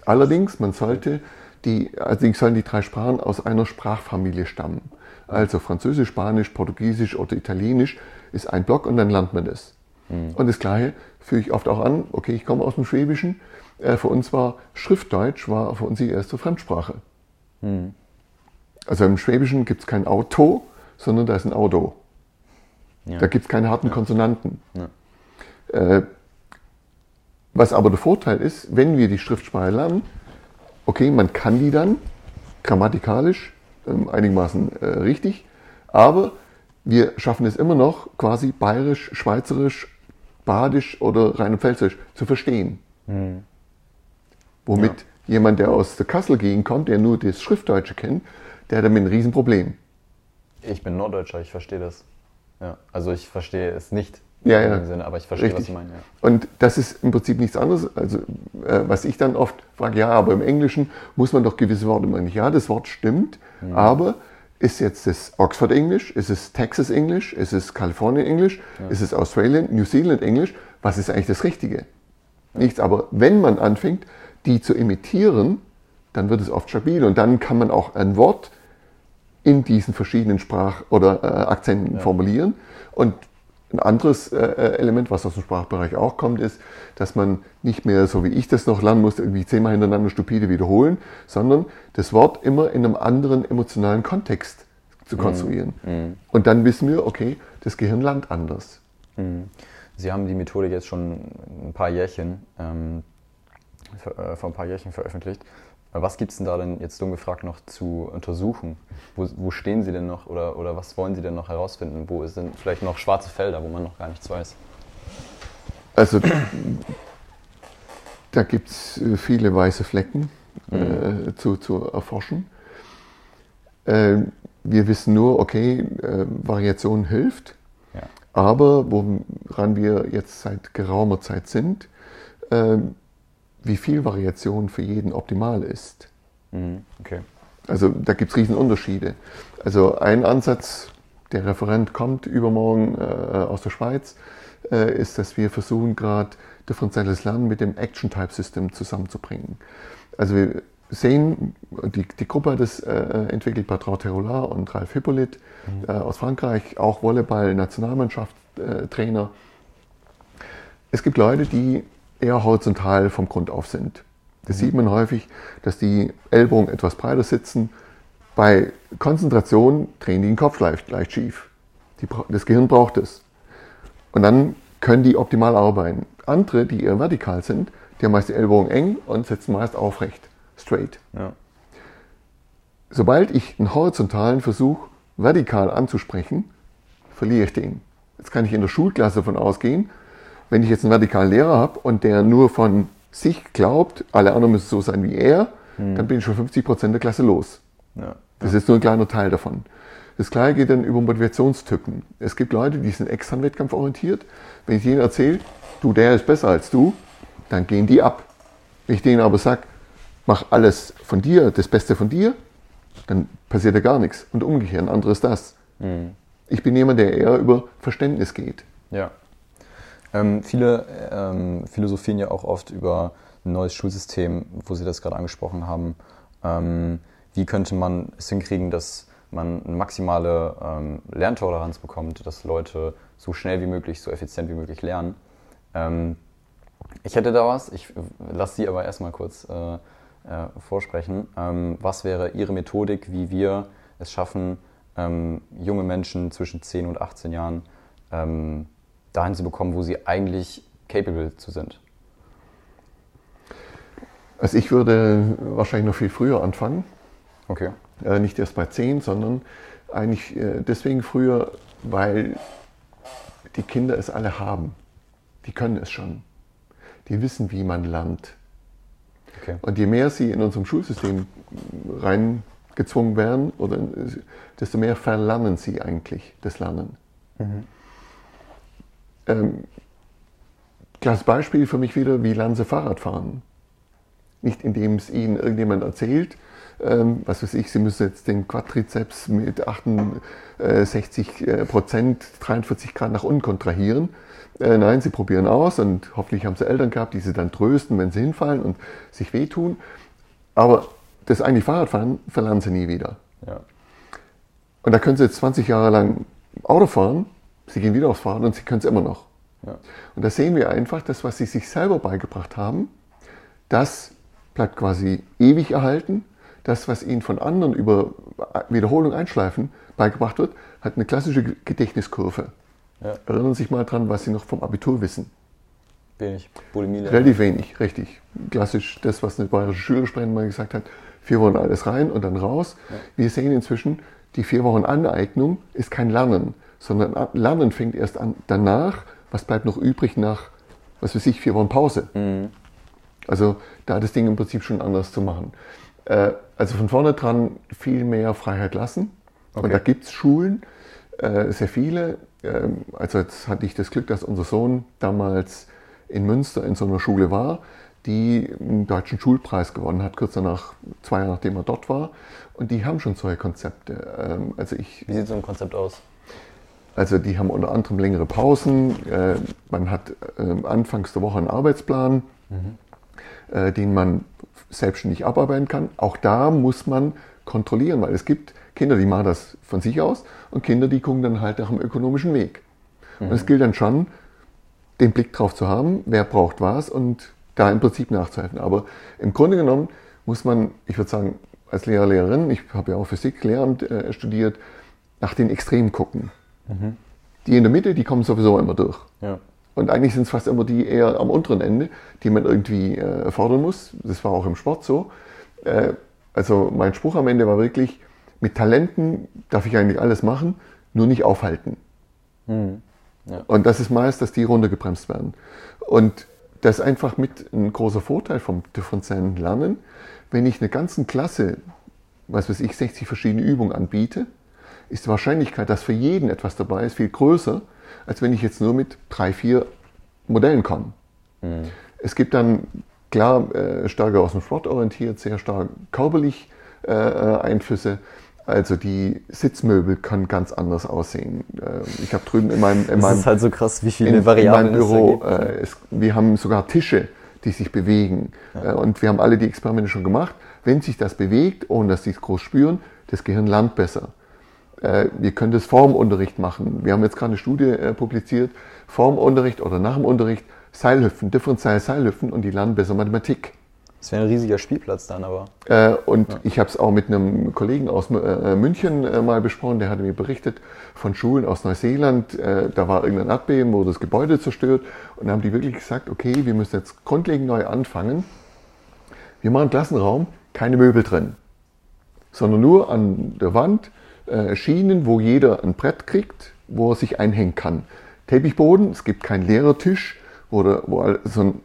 Allerdings, man sollte die, also sollen die drei Sprachen aus einer Sprachfamilie stammen. Also Französisch, Spanisch, Portugiesisch oder Italienisch ist ein Block und dann lernt man das. Mhm. Und das Gleiche führe ich oft auch an, okay, ich komme aus dem Schwäbischen, äh, für uns war Schriftdeutsch war für uns die erste Fremdsprache. Mhm. Also im Schwäbischen gibt es kein Auto, sondern da ist ein Auto. Ja. Da gibt es keine harten ja. Konsonanten. Ja. Äh, was aber der Vorteil ist, wenn wir die Schriftsprache lernen, okay, man kann die dann grammatikalisch ähm, einigermaßen äh, richtig, aber wir schaffen es immer noch quasi bayerisch, schweizerisch, Badisch oder Rheinland-Pfälzisch zu verstehen. Womit jemand, der aus der Kassel-Gegend kommt, der nur das Schriftdeutsche kennt, der hat damit ein Riesenproblem. Ich bin Norddeutscher, ich verstehe das. Ja, also ich verstehe es nicht Ja, ja. Sinne, aber ich verstehe, was Richtig. Sie meinen. Ja. Und das ist im Prinzip nichts anderes. Also, äh, was ich dann oft frage, ja, aber im Englischen muss man doch gewisse Worte nicht. Ja, das Wort stimmt, aber ist jetzt das Oxford Englisch, ist es Texas Englisch, ist es Kalifornien Englisch, ist es Australian, New Zealand Englisch? Was ist eigentlich das Richtige? Nichts. Aber wenn man anfängt, die zu imitieren, dann wird es oft stabil und dann kann man auch ein Wort in diesen verschiedenen Sprach- oder äh, Akzenten formulieren. Und ein anderes äh, äh, Element, was aus dem Sprachbereich auch kommt, ist, dass man nicht mehr, so wie ich das noch lernen musste, irgendwie zehnmal hintereinander stupide wiederholen, sondern das Wort immer in einem anderen emotionalen Kontext zu konstruieren. Und dann wissen wir, okay, das Gehirn lernt anders. Sie haben die Methodik jetzt schon ein paar Jährchen, ähm, äh, vor ein paar Jährchen veröffentlicht. Äh, Was gibt es denn da denn jetzt dumm gefragt noch zu untersuchen? Wo, wo stehen Sie denn noch oder, oder was wollen Sie denn noch herausfinden? Wo sind vielleicht noch schwarze Felder, wo man noch gar nichts weiß? Also da gibt es viele weiße Flecken äh, zu, zu erforschen. Äh, wir wissen nur, okay, äh, Variation hilft, Ja. aber woran wir jetzt seit geraumer Zeit sind, äh, wie viel Variation für jeden optimal ist. Mhm. Okay. Also da gibt es Riesenunterschiede. Also ein Ansatz, der Referent kommt übermorgen äh, aus der Schweiz, äh, ist, dass wir versuchen gerade differenzielles Lernen mit dem Action-Type-System zusammenzubringen. Also wir sehen, die, die Gruppe hat das äh, entwickelt, Bertrand Terolat und Ralf Hippolyt äh, aus Frankreich, auch Volleyball-Nationalmannschaft-Trainer. Es gibt Leute, die eher horizontal vom Grund auf sind. Das sieht man häufig, dass die Ellbogen etwas breiter sitzen. Bei Konzentration drehen die den Kopf leicht, leicht schief. Die, das Gehirn braucht es. Und dann können die optimal arbeiten. Andere, die eher vertikal sind, die haben meist die Ellbogen eng und sitzen meist aufrecht, straight. Ja. Sobald ich einen horizontalen Versuch vertikal anzusprechen, verliere ich den. Jetzt kann ich in der Schulklasse davon ausgehen, wenn ich jetzt einen vertikalen Lehrer habe und der nur von sich glaubt, alle anderen müssen so sein wie er, dann bin ich schon 50 Prozent der Klasse los. Ja. Das ist nur ein kleiner Teil davon. Das gleiche geht dann über Motivationstypen. Es gibt Leute, die sind extern wettkampforientiert. Wenn ich denen erzähle, du, der ist besser als du, dann gehen die ab. Wenn ich denen aber sage, mach alles von dir, das Beste von dir, dann passiert ja gar nichts. Und umgekehrt, ein anderes das. Ich bin jemand, der eher über Verständnis geht. Ja. Ähm, viele ähm, philosophieren ja auch oft über ein neues Schulsystem, wo Sie das gerade angesprochen haben. Ähm, wie könnte man es hinkriegen, dass man eine maximale ähm, Lerntoleranz bekommt, dass Leute so schnell wie möglich, so effizient wie möglich lernen? Ähm, ich hätte da was, ich lasse Sie aber erstmal kurz äh, äh, vorsprechen. Ähm, was wäre Ihre Methodik, wie wir es schaffen, ähm, junge Menschen zwischen 10 und 18 Jahren ähm, dahin zu bekommen, wo sie eigentlich capable zu sind? Also ich würde wahrscheinlich noch viel früher anfangen. Okay. Äh, nicht erst bei 10, sondern eigentlich äh, deswegen früher, weil die Kinder es alle haben. Die können es schon. Die wissen, wie man lernt. okay. Und je mehr sie in unserem Schulsystem reingezwungen werden, oder, äh, desto mehr verlernen sie eigentlich das Lernen. Ähm, klares Beispiel für mich wieder, wie lernen sie Fahrrad fahren? Nicht indem es ihnen irgendjemand erzählt, ähm, was weiß ich, sie müssen jetzt den Quadrizeps mit 68 äh, Prozent, 43 Grad nach unten kontrahieren. Äh, nein, sie probieren aus und hoffentlich haben sie Eltern gehabt, die sie dann trösten, wenn sie hinfallen und sich wehtun. Aber das eigentlich Fahrradfahren verlernen sie nie wieder. Ja. Und da können sie jetzt 20 Jahre lang Auto fahren, sie gehen wieder aufs Fahrrad und sie können es immer noch. Ja. Und da sehen wir einfach, das, was sie sich selber beigebracht haben, das bleibt quasi ewig erhalten. Das, was ihnen von anderen über Wiederholung einschleifen beigebracht wird, hat eine klassische Gedächtniskurve. Ja. Erinnern Sie sich mal dran, was Sie noch vom Abitur wissen. Wenig. Bulimie. lernen. Relativ wenig, richtig. Klassisch das, was eine bayerische Schülersprecherin mal gesagt hat, vier Wochen alles rein und dann raus. Wir sehen inzwischen, die vier Wochen Aneignung ist kein Lernen, sondern Lernen fängt erst an danach, was bleibt noch übrig nach, was weiß ich, vier Wochen Pause. Mhm. Also da das Ding im Prinzip schon anders zu machen. Äh, also von vorne dran viel mehr Freiheit lassen. Okay. Und da gibt es Schulen, äh, sehr viele. Ähm, also jetzt hatte ich das Glück, dass unser Sohn damals in Münster in so einer Schule war, die einen deutschen Schulpreis gewonnen hat, kurz danach, zwei Jahre nachdem er dort war. Und die haben schon solche Konzepte. Ähm, also ich, Wie sieht so ein Konzept aus? Also die haben unter anderem längere Pausen. Äh, man hat äh, anfangs der Woche einen Arbeitsplan, äh, den man selbstständig abarbeiten kann. Auch da muss man kontrollieren, weil es gibt Kinder, die machen das von sich aus und Kinder, die gucken dann halt nach dem ökonomischen Weg. Und es gilt dann schon, den Blick drauf zu haben, wer braucht was und da im Prinzip nachzuhelfen. Aber im Grunde genommen muss man, ich würde sagen, als Lehrer, Lehrerin, ich habe ja auch Physik, Lehramt äh, studiert, nach den Extremen gucken. Die in der Mitte, die kommen sowieso immer durch. Ja. Und eigentlich sind es fast immer die eher am unteren Ende, die man irgendwie äh, fördern muss. Das war auch im Sport so. Äh, also mein Spruch am Ende war wirklich, mit Talenten darf ich eigentlich alles machen, nur nicht aufhalten. Ja. Und das ist meist, dass die runtergebremst werden. Und das ist einfach mit ein großer Vorteil vom differenziellen Lernen. Wenn ich eine ganzen Klasse, was weiß ich, 60 verschiedene Übungen anbiete, ist die Wahrscheinlichkeit, dass für jeden etwas dabei ist, viel größer, als wenn ich jetzt nur mit drei, vier Modellen komme. Es gibt dann klar äh, stärker aus dem Sport orientiert, sehr stark körperlich äh, äh, Einflüsse. Also die Sitzmöbel können ganz anders aussehen. Äh, ich habe drüben in meinem, in Das meinem ist halt so krass, wie viele in, in Variablen meinem es da Büro. Äh, es, wir haben sogar Tische, die sich bewegen. Äh, und wir haben alle die Experimente schon gemacht. Wenn sich das bewegt, ohne dass sie es groß spüren, das Gehirn lernt besser. Äh, wir können das vor dem Unterricht machen. Wir haben jetzt gerade eine Studie äh, publiziert, vor dem Unterricht oder nach dem Unterricht, Seilhüpfen, differenzielle Seilhüpfen und die lernen besser Mathematik. Das wäre ein riesiger Spielplatz dann aber. Äh, und ich habe es auch mit einem Kollegen aus äh, München äh, mal besprochen, der hatte mir berichtet von Schulen aus Neuseeland. Äh, da war irgendein Erdbeben, wurde das Gebäude zerstört. Und da haben die wirklich gesagt, okay, wir müssen jetzt grundlegend neu anfangen. Wir machen einen Klassenraum, keine Möbel drin, sondern nur an der Wand Schienen, wo jeder ein Brett kriegt, wo er sich einhängen kann. Teppichboden, es gibt keinen Lehrertisch, wo, der, wo all- so ein,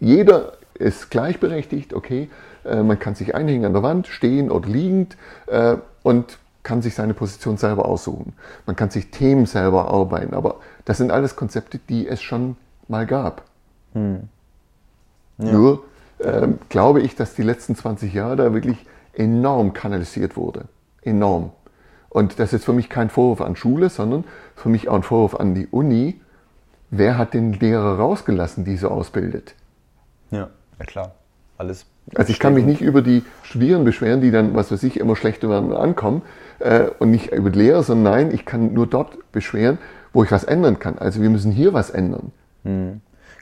jeder ist gleichberechtigt, okay, äh, man kann sich einhängen an der Wand, stehen oder liegend äh, und kann sich seine Position selber aussuchen. Man kann sich Themen selber arbeiten, aber das sind alles Konzepte, die es schon mal gab. Nur ähm, glaube ich, dass die letzten 20 Jahre da wirklich enorm kanalisiert wurde. Enorm. Und das ist für mich kein Vorwurf an Schule, sondern für mich auch ein Vorwurf an die Uni. Wer hat den Lehrer rausgelassen, die so ausbildet? Ja, ja klar. Alles. Also ich kann mich nicht über die Studierenden beschweren, die dann, was weiß ich, immer schlechter werden und ankommen äh, und nicht über die Lehrer, sondern nein, ich kann nur dort beschweren, wo ich was ändern kann. Also wir müssen hier was ändern.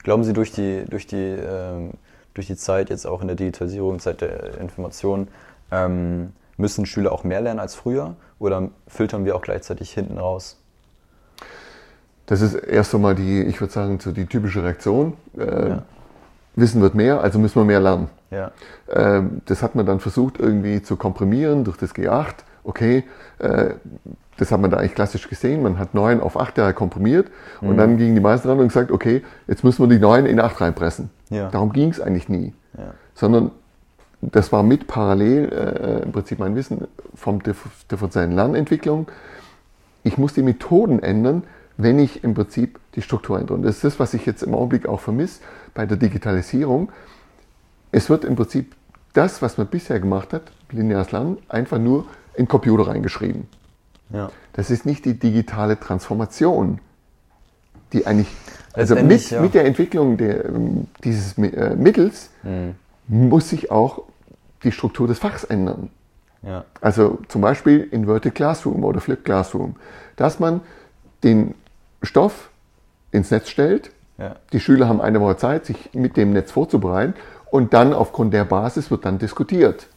Glauben Sie durch die, durch die, ähm, durch die Zeit, jetzt auch in der Digitalisierung, Zeit der Information, ähm, müssen Schüler auch mehr lernen als früher? Oder filtern wir auch gleichzeitig hinten raus? Das ist erst einmal die, ich würde sagen, so die typische Reaktion. Äh, Ja. Wissen wird mehr, also müssen wir mehr lernen. Ja. Ähm, das hat man dann versucht irgendwie zu komprimieren durch das G8. Okay, äh, das hat man da eigentlich klassisch gesehen. Man hat 9 auf 8 Jahre komprimiert und dann gingen die meisten ran und gesagt, okay, jetzt müssen wir die 9 in 8 reinpressen. Ja. Darum ging es eigentlich nie. Sondern das war mit parallel äh, im Prinzip mein Wissen vom Dif- differenziellen Lernentwicklung. Ich muss die Methoden ändern, wenn ich im Prinzip die Struktur ändere. Und das ist das, was ich jetzt im Augenblick auch vermisse bei der Digitalisierung. Es wird im Prinzip das, was man bisher gemacht hat, lineares Lernen, einfach nur in Computer reingeschrieben. Ja. Das ist nicht die digitale Transformation, die eigentlich, also mit, ja. mit der Entwicklung der, ähm, dieses äh, Mittels Mhm. muss sich auch die Struktur des Fachs ändern. Ja. Also zum Beispiel Inverted Classroom oder Flipped Classroom, dass man den Stoff ins Netz stellt, Ja. die Schüler haben eine Woche Zeit, sich mit dem Netz vorzubereiten und dann aufgrund der Basis wird dann diskutiert.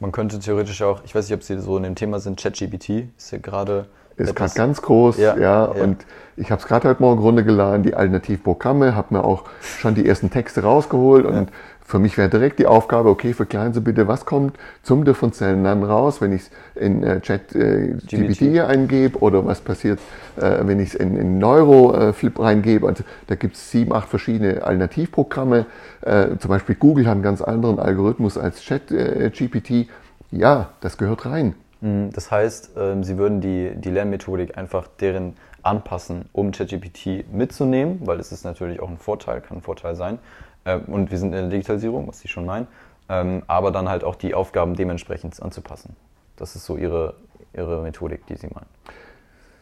Man könnte theoretisch auch, ich weiß nicht, ob Sie so in dem Thema sind, ChatGPT ist ja gerade. Ist gerade ganz groß, Ja, ja, ja. und ich habe es gerade heute Morgen runtergeladen, die Alternativprogramme, habe mir auch schon die ersten Texte rausgeholt und Für mich wäre direkt die Aufgabe, okay, verklaren Sie bitte, was kommt zum differenziellen Lernen raus, wenn ich es in äh, Chat äh, GPT eingebe oder was passiert, äh, wenn ich es in, in Neuroflip äh, reingebe. Also da gibt es sieben, acht verschiedene Alternativprogramme. Äh, zum Beispiel Google hat einen ganz anderen Algorithmus als Chat äh, GPT. Ja, das gehört rein. Mhm, das heißt, ähm, Sie würden die, die Lernmethodik einfach deren anpassen, um ChatGPT mitzunehmen, weil es ist natürlich auch ein Vorteil, kann ein Vorteil sein. Ähm, und wir sind in der Digitalisierung, was Sie schon meinen, ähm, aber dann halt auch die Aufgaben dementsprechend anzupassen. Das ist so Ihre, Ihre Methodik, die Sie meinen.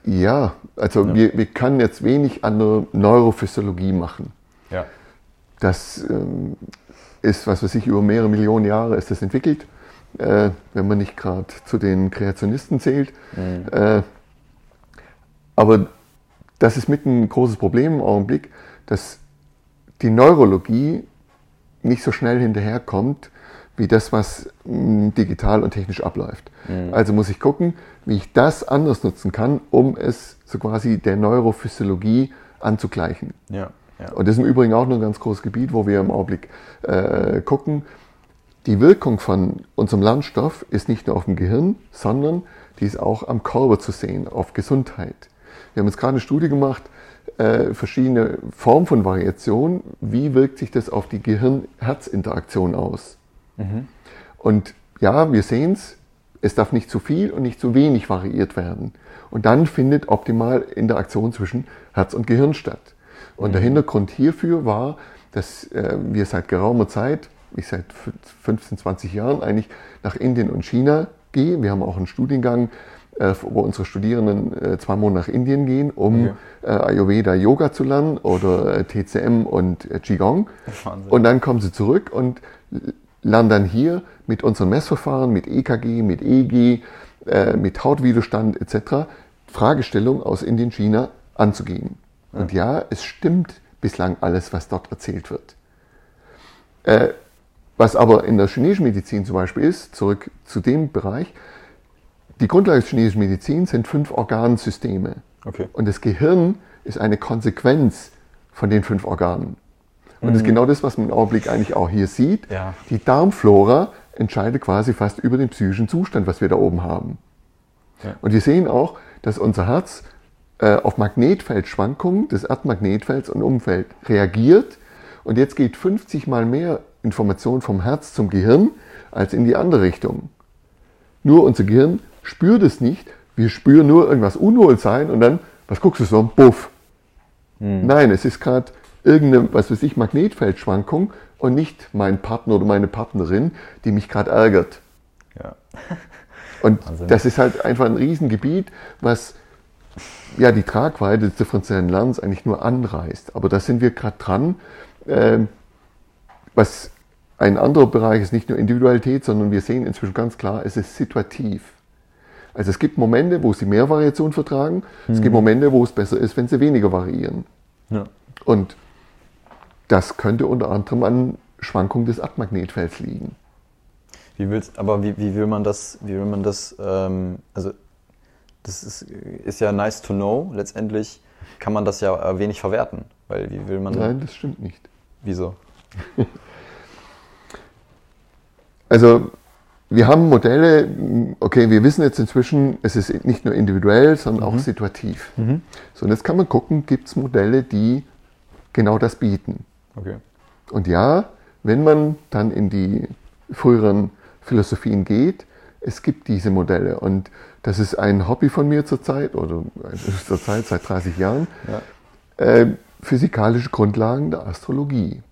Ja, also ja. Wir, wir können jetzt wenig an der Neurophysiologie machen. Ja. Das ähm, ist, was weiß ich, über mehrere Millionen Jahre ist das entwickelt, äh, wenn man nicht gerade zu den Kreationisten zählt. Mhm. Äh, aber das ist mit ein großes Problem im Augenblick, dass die Neurologie nicht so schnell hinterherkommt, wie das, was mm, digital und technisch abläuft. Mhm. Also muss ich gucken, wie ich das anders nutzen kann, um es so quasi der Neurophysiologie anzugleichen. Ja, ja. Und das ist im Übrigen auch noch ein ganz großes Gebiet, wo wir im Augenblick äh, gucken. Die Wirkung von unserem Lernstoff ist nicht nur auf dem Gehirn, sondern die ist auch am Körper zu sehen, auf Gesundheit. Wir haben jetzt gerade eine Studie gemacht, äh, verschiedene Formen von Variation. Wie wirkt sich das auf die Gehirn-Herz-Interaktion aus? Mhm. Und ja, wir sehen es, es darf nicht zu viel und nicht zu wenig variiert werden. Und dann findet optimal Interaktion zwischen Herz und Gehirn statt. Und mhm. der Hintergrund hierfür war, dass äh, wir seit geraumer Zeit, ich seit 15, 20 Jahren eigentlich nach Indien und China gehe. Wir haben auch einen Studiengang, wo unsere Studierenden äh, zwei Monate nach Indien gehen, um okay. Äh, Ayurveda Yoga zu lernen oder TCM und Qigong. Wahnsinn. Und dann kommen sie zurück und lernen dann hier mit unseren Messverfahren, mit EKG, mit EEG, mit Hautwiderstand etc. Fragestellungen aus Indien, China anzugehen. Ja. Und ja, es stimmt bislang alles, was dort erzählt wird. was aber in der chinesischen Medizin zum Beispiel ist, zurück zu dem Bereich, die Grundlage der chinesischen Medizin sind fünf Organsysteme. Okay. Und das Gehirn ist eine Konsequenz von den fünf Organen. Und mhm. das ist mhm. genau das, was man im Augenblick eigentlich auch hier sieht. Ja. Die Darmflora entscheidet quasi fast über den psychischen Zustand, was wir da oben haben. Ja. Und wir sehen auch, dass unser Herz äh, auf Magnetfeldschwankungen des Erdmagnetfelds und Umfeld reagiert. Und jetzt geht 50 mal mehr Information vom Herz zum Gehirn als in die andere Richtung. Nur unser Gehirn spürt es nicht. Wir spüren nur irgendwas Unwohlsein und dann, was guckst du so? Buff. Hm. Nein, es ist gerade irgendeine, was weiß ich, Magnetfeldschwankung und nicht mein Partner oder meine Partnerin, die mich gerade ärgert. Ja. [laughs] Und Wahnsinn. das ist halt einfach ein Riesengebiet, was ja die Tragweite des differenziellen Lernens eigentlich nur anreißt. Aber da sind wir gerade dran. Äh, was ein anderer Bereich ist nicht nur Individualität, sondern wir sehen inzwischen ganz klar, es ist situativ. Also es gibt Momente, wo sie mehr Variation vertragen, mhm. es gibt mhm. Momente, wo es besser ist, wenn sie weniger variieren. Ja. Und das könnte unter anderem an Schwankungen des Erdmagnetfelds liegen. Wie willst, aber wie, wie will man das, wie will man das, ähm, also das ist, ist ja nice to know, letztendlich kann man das ja wenig verwerten, weil wie will man... Nein, das stimmt nicht. Wieso? [laughs] also wir haben Modelle, okay, wir wissen jetzt inzwischen, es ist nicht nur individuell, sondern mhm. auch situativ. Mhm. So, und jetzt kann man gucken, gibt es Modelle, die genau das bieten. Okay. Und ja, wenn man dann in die früheren Philosophien geht, es gibt diese Modelle. Und das ist ein Hobby von mir zurzeit, oder [laughs] zurzeit seit 30 Jahren, ja. äh, physikalische Grundlagen der Astrologie.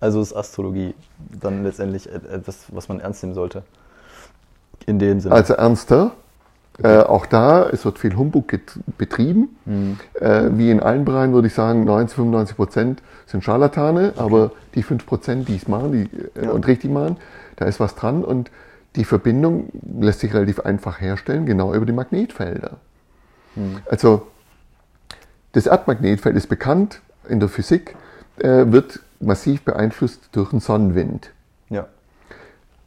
Also ist Astrologie dann letztendlich etwas, was man ernst nehmen sollte? In dem Sinne. Also ernster. Äh, auch da, es wird viel Humbug betrieben. Mhm. Äh, wie in allen Bereichen würde ich sagen, 90, 95 Prozent sind Scharlatane, okay. aber die 5 Prozent, die es machen die, äh, ja. und richtig machen, da ist was dran und die Verbindung lässt sich relativ einfach herstellen, genau über die Magnetfelder. Mhm. Also das Erdmagnetfeld ist bekannt in der Physik, äh, wird massiv beeinflusst durch den Sonnenwind. Ja.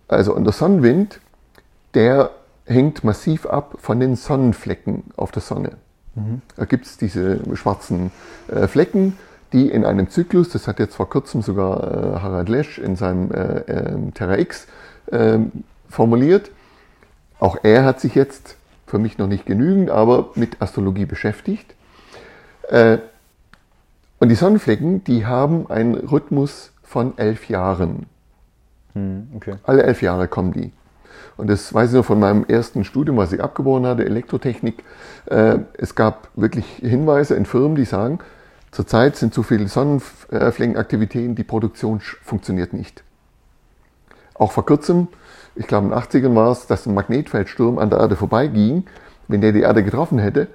Also und der Sonnenwind der hängt massiv ab von den Sonnenflecken auf der Sonne. Mhm. Da gibt es diese schwarzen äh, Flecken, die in einem Zyklus, das hat jetzt vor kurzem sogar äh, Harald Lesch in seinem äh, äh, Terra X ähm, formuliert, auch er hat sich jetzt, für mich noch nicht genügend, aber mit Astrologie beschäftigt. Äh, und die Sonnenflecken, die haben einen Rhythmus von elf Jahren. Hm, okay. Alle elf Jahre kommen die. Und das weiß ich noch von meinem ersten Studium, was ich abgeboren hatte, Elektrotechnik. Äh, es gab wirklich Hinweise in Firmen, die sagen, zurzeit sind zu viele Sonnenfleckenaktivitäten, die Produktion funktioniert nicht. Auch vor kurzem, ich glaube in den 80ern war es, dass ein Magnetfeldsturm an der Erde vorbeiging. Wenn der die Erde getroffen hätte,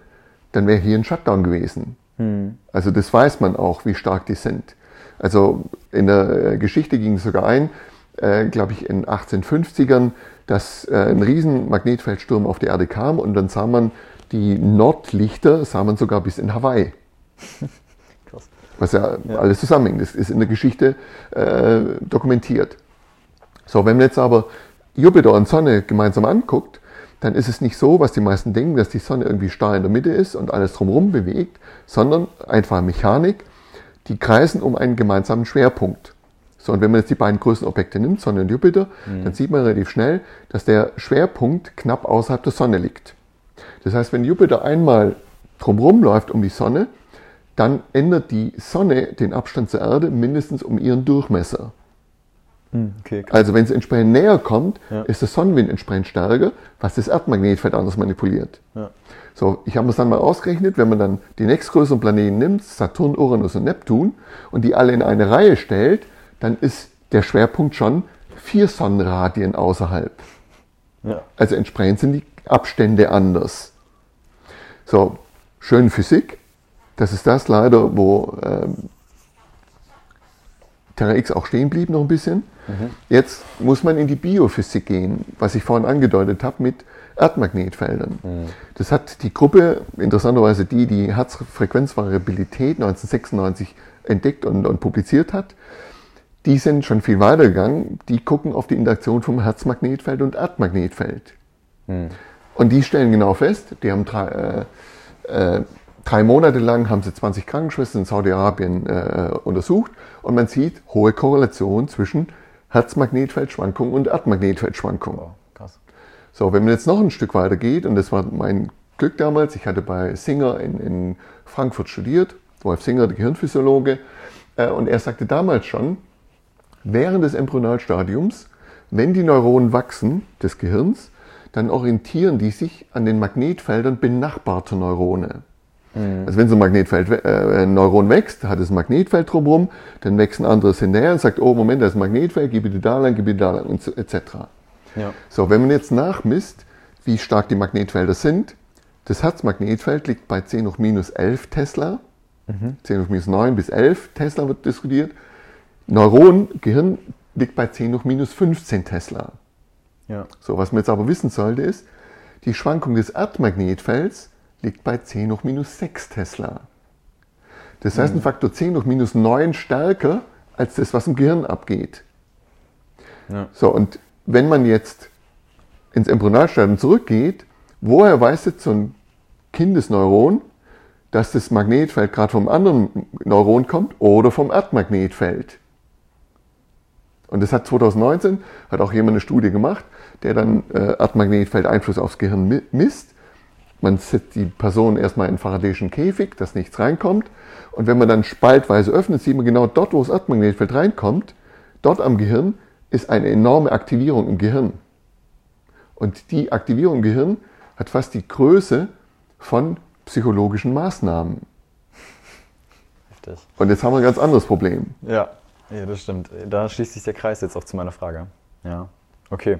dann wäre hier ein Shutdown gewesen. Hm. Also das weiß man auch, wie stark die sind. Also in der Geschichte ging es sogar ein, äh, glaube ich, in 1850ern, dass äh, ein riesen Magnetfeldsturm auf die Erde kam und dann sah man die Nordlichter, sah man sogar bis in Hawaii. [laughs] Krass. Was ja, ja, alles zusammenhängt. Das ist in der Geschichte äh, dokumentiert. So, wenn man jetzt aber Jupiter und Sonne gemeinsam anguckt, dann ist es nicht so, was die meisten denken, dass die Sonne irgendwie starr in der Mitte ist und alles drumherum bewegt, sondern einfach Mechanik. Die kreisen um einen gemeinsamen Schwerpunkt. So, und wenn man jetzt die beiden größten Objekte nimmt, Sonne und Jupiter, mhm. dann sieht man relativ schnell, dass der Schwerpunkt knapp außerhalb der Sonne liegt. Das heißt, wenn Jupiter einmal drumherum läuft um die Sonne, dann ändert die Sonne den Abstand zur Erde mindestens um ihren Durchmesser. Mhm, okay, also wenn es entsprechend näher kommt, ja. ist der Sonnenwind entsprechend stärker, was das Erdmagnetfeld anders manipuliert. Ja. So, ich habe es dann mal ausgerechnet, wenn man dann die nächstgrößeren Planeten nimmt, Saturn, Uranus und Neptun, und die alle in eine Reihe stellt, dann ist der Schwerpunkt schon vier Sonnenradien außerhalb. Ja. Also entsprechend sind die Abstände anders. So, schön Physik. Das ist das leider, wo ähm, Terra X auch stehen blieb noch ein bisschen. Mhm. Jetzt muss man in die Biophysik gehen, was ich vorhin angedeutet habe mit Erdmagnetfeldern. Mhm. Das hat die Gruppe, interessanterweise die, die Herzfrequenzvariabilität 1996 entdeckt und, und publiziert hat, die sind schon viel weiter gegangen. Die gucken auf die Interaktion vom Herzmagnetfeld und Erdmagnetfeld. Hm. Und die stellen genau fest, die haben drei, äh, äh, drei Monate lang haben sie 20 Krankenschwestern in Saudi-Arabien äh, untersucht und man sieht hohe Korrelation zwischen Herzmagnetfeldschwankungen und Erdmagnetfeldschwankungen. Oh, krass. So, wenn man jetzt noch ein Stück weiter geht, und das war mein Glück damals, ich hatte bei Singer in, in Frankfurt studiert, Wolf Singer, der Gehirnphysiologe, äh, und er sagte damals schon, während des Embryonalstadiums, wenn die Neuronen wachsen des Gehirns, dann orientieren die sich an den Magnetfeldern benachbarter Neurone. Mhm. Also wenn so ein Magnetfeld, äh, ein Neuron wächst, hat es ein Magnetfeld drumherum, dann wächst ein anderes hinterher und sagt, oh Moment, da ist ein Magnetfeld, gib bitte da lang, gib bitte da lang und so, etc. Ja. So, wenn man jetzt nachmisst, wie stark die Magnetfelder sind, das Herzmagnetfeld liegt bei 10 hoch minus 11 Tesla, mhm. 10 hoch minus 9 bis 11 Tesla wird diskutiert Neuron, Gehirn liegt bei 10 hoch minus 15 Tesla. Ja. So, was man jetzt aber wissen sollte, ist, die Schwankung des Erdmagnetfelds liegt bei 10 hoch minus 6 Tesla. Das heißt, ein mhm. Faktor 10 hoch minus 9 stärker als das, was im Gehirn abgeht. Ja. So, und wenn man jetzt ins Embryonalstadium zurückgeht, woher weiß jetzt so ein Kindesneuron, dass das Magnetfeld gerade vom anderen Neuron kommt oder vom Erdmagnetfeld? Und das hat 2019, hat auch jemand eine Studie gemacht, der dann äh, Erdmagnetfeld Einfluss aufs Gehirn misst. Man setzt die Person erstmal in einen Faradayschen Käfig, dass nichts reinkommt. Und wenn man dann spaltweise öffnet, sieht man genau dort, wo das Erdmagnetfeld reinkommt, dort am Gehirn ist eine enorme Aktivierung im Gehirn. Und die Aktivierung im Gehirn hat fast die Größe von psychologischen Maßnahmen. Richtig. Und jetzt haben wir ein ganz anderes Problem. Ja. Ja, das stimmt. Da schließt sich der Kreis jetzt auch zu meiner Frage. Ja, okay.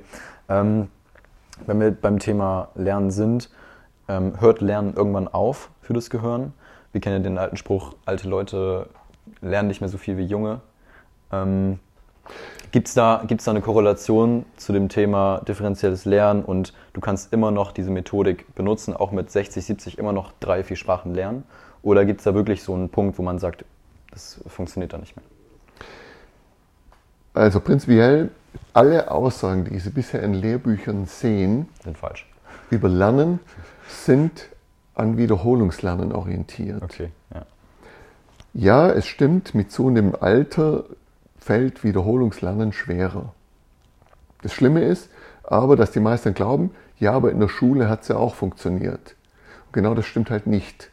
Ähm, wenn wir beim Thema Lernen sind, ähm, hört Lernen irgendwann auf für das Gehirn? Wir kennen ja den alten Spruch, alte Leute lernen nicht mehr so viel wie junge. Ähm, Gibt es da, gibt's da eine Korrelation zu dem Thema differenzielles Lernen und du kannst immer noch diese Methodik benutzen, auch mit 60, 70 immer noch drei, vier Sprachen lernen? Oder gibt es da wirklich so einen Punkt, wo man sagt, das funktioniert da nicht mehr? Also prinzipiell, alle Aussagen, die Sie bisher in Lehrbüchern sehen, sind falsch. Über Lernen sind an Wiederholungslernen orientiert. Okay, ja. Ja, es stimmt, mit zunehmendem Alter fällt Wiederholungslernen schwerer. Das Schlimme ist aber, dass die meisten glauben, ja, aber in der Schule hat es ja auch funktioniert. Und genau das stimmt halt nicht.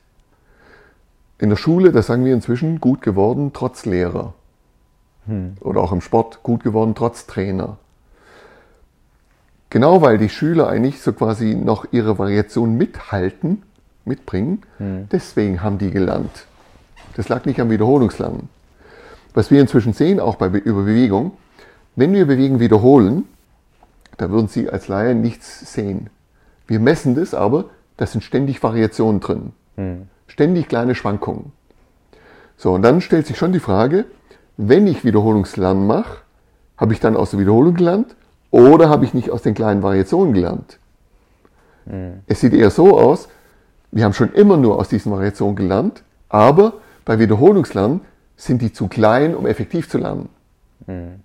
In der Schule, da sagen wir inzwischen, gut geworden trotz Lehrer. Hm. Oder auch im Sport gut geworden trotz Trainer. Genau weil die Schüler eigentlich so quasi noch ihre Variation mithalten, mitbringen, hm. deswegen haben die gelernt. Das lag nicht am Wiederholungslernen. Was wir inzwischen sehen, auch bei, über Bewegung, wenn wir Bewegen wiederholen, da würden Sie als Laie nichts sehen. Wir messen das aber, da sind ständig Variationen drin. Hm. Ständig kleine Schwankungen. So, und dann stellt sich schon die Frage, wenn ich Wiederholungslernen mache, habe ich dann aus der Wiederholung gelernt oder habe ich nicht aus den kleinen Variationen gelernt? Mhm. Es sieht eher so aus, wir haben schon immer nur aus diesen Variationen gelernt, aber bei Wiederholungslernen sind die zu klein, um effektiv zu lernen. Mhm.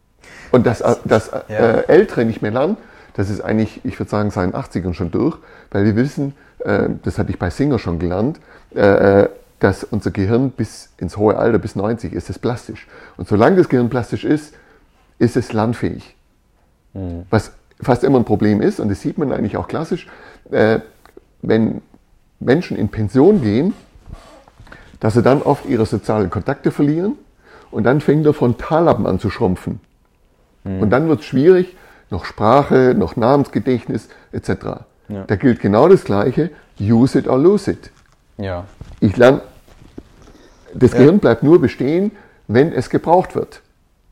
Und dass, dass ja. äh, Ältere nicht mehr lernen, das ist eigentlich, ich würde sagen, seit den 80ern schon durch, weil wir wissen, äh, das hatte ich bei Singer schon gelernt, äh, äh dass unser Gehirn bis ins hohe Alter, bis 90, ist es plastisch. Und solange das Gehirn plastisch ist, ist es lernfähig. Mhm. Was fast immer ein Problem ist, und das sieht man eigentlich auch klassisch, äh, wenn Menschen in Pension gehen, dass sie dann oft ihre sozialen Kontakte verlieren und dann fängt der Frontallappen an zu schrumpfen. Mhm. Und dann wird es schwierig, noch Sprache, noch Namensgedächtnis etc. Ja. Da gilt genau das Gleiche, use it or lose it. Ja. Ich lerne, das ja. Gehirn bleibt nur bestehen, wenn es gebraucht wird.